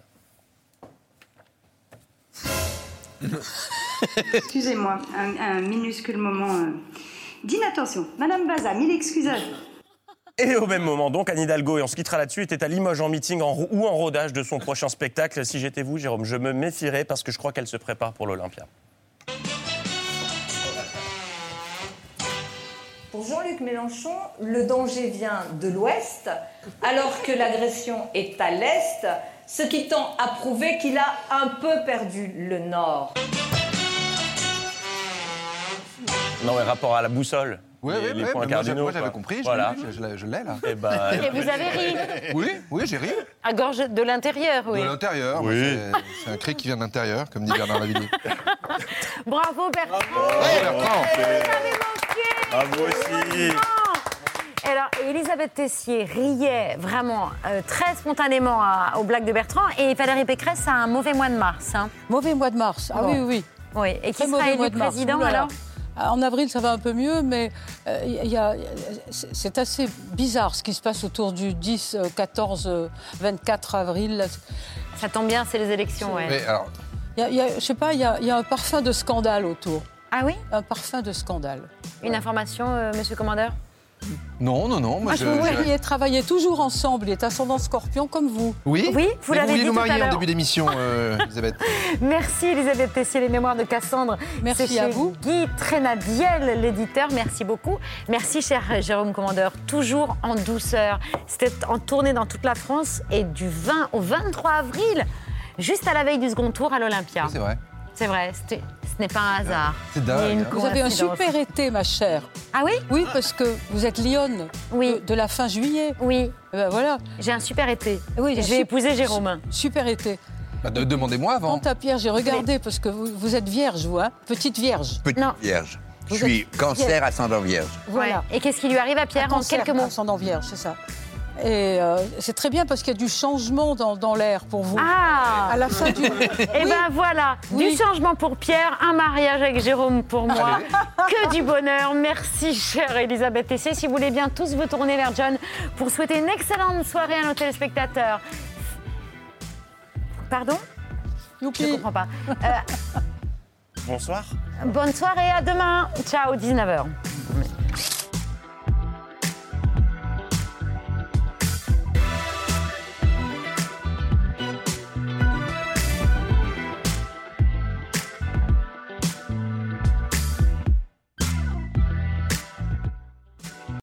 Excusez-moi, un, un minuscule moment euh, d'inattention. Madame Baza, mille excuses à vous. Et au même moment, donc, Anne Hidalgo, et on se quittera là-dessus, était à Limoges en meeting en, ou en rodage de son prochain spectacle. Si j'étais vous, Jérôme, je me méfierais parce que je crois qu'elle se prépare pour l'Olympia. Pour Jean-Luc Mélenchon, le danger vient de l'ouest, alors que l'agression est à l'est, ce qui tend à prouver qu'il a un peu perdu le nord. Non, mais rapport à la boussole. Oui, les, oui, les oui, points moi, cardinaux. j'ai- moi, j'avais compris, je Voilà. l'ai, je l'ai- je l'ai, là. Eh ben, Et vous avez ri Oui, oui, j'ai ri. À gorge de l'intérieur, oui. De l'intérieur. Oui. C'est c'est un cri qui vient de l'intérieur, comme dit Bernard Lavillier. Bravo Bertrand. Ouais, Bertrand. Vous avez manqué. À vous aussi. Alors, Elisabeth Tessier riait vraiment euh, très spontanément à- aux blagues de Bertrand et Valérie Pécresse a un mauvais mois de mars. hein. Mauvais mois de mars. Ah Bon. oui, oui. Oui. Et qui Très sera mauvais élu mois de mars. président là. alors? Ah, En avril, ça va un peu mieux, mais euh, il y a- c'est assez bizarre ce qui se passe autour du 10, euh, 14, euh, 24 avril. Ça tombe bien, c'est les élections, ouais. Mais alors, Il y a- il y a- je sais pas, il y, a, il y a un parfum de scandale autour. Ah oui? Un parfum de scandale. Une information, euh, monsieur le commandeur? Non, non, non. Moi, Ah, je, vous je- voyez travailler toujours ensemble. Il est ascendant scorpion comme vous. Oui Oui, vous l'avez dit nous tout à marier en début d'émission, euh, Elisabeth. Merci Elisabeth Tessier, les mémoires de Cassandre. Merci chez à vous. Guy Trénadiel, l'éditeur. Merci beaucoup. Merci cher Jérôme Commandeur, toujours en douceur. C'était en tournée dans toute la France et du 20 au 23 avril, juste à la veille du second tour à l'Olympia. C'est vrai. C'est vrai, ce n'est pas un hasard. C'est Il y a dingue. une hein. Vous avez un super été, ma chère. Ah oui Oui, parce que vous êtes lionne Oui. de, de la fin juillet. Oui. Eh ben voilà. J'ai un super été. Oui, je un vais sup- épouser Jérôme. Super été. Bah, de- Demandez-moi avant. Quant à Pierre, j'ai regardé parce que vous, vous êtes vierge, vous, hein Petite vierge. Petite Non. vierge. Je suis cancer vierge. ascendant vierge. Voilà. Et qu'est-ce qui lui arrive à Pierre en cancer, quelques mots? ascendant vierge, c'est ça. Et euh, c'est très bien parce qu'il y a du changement dans, dans l'air pour vous. Ah À la fin du. Et ben voilà, Oui. du changement pour Pierre, un mariage avec Jérôme pour moi. Que du bonheur. Merci, chère Elisabeth Tessier. Si vous voulez bien tous vous tourner vers John pour souhaiter une excellente soirée à nos téléspectateurs. Pardon? Je ne comprends pas. Euh, Bonsoir. bonne soirée, à demain. Ciao, 19h.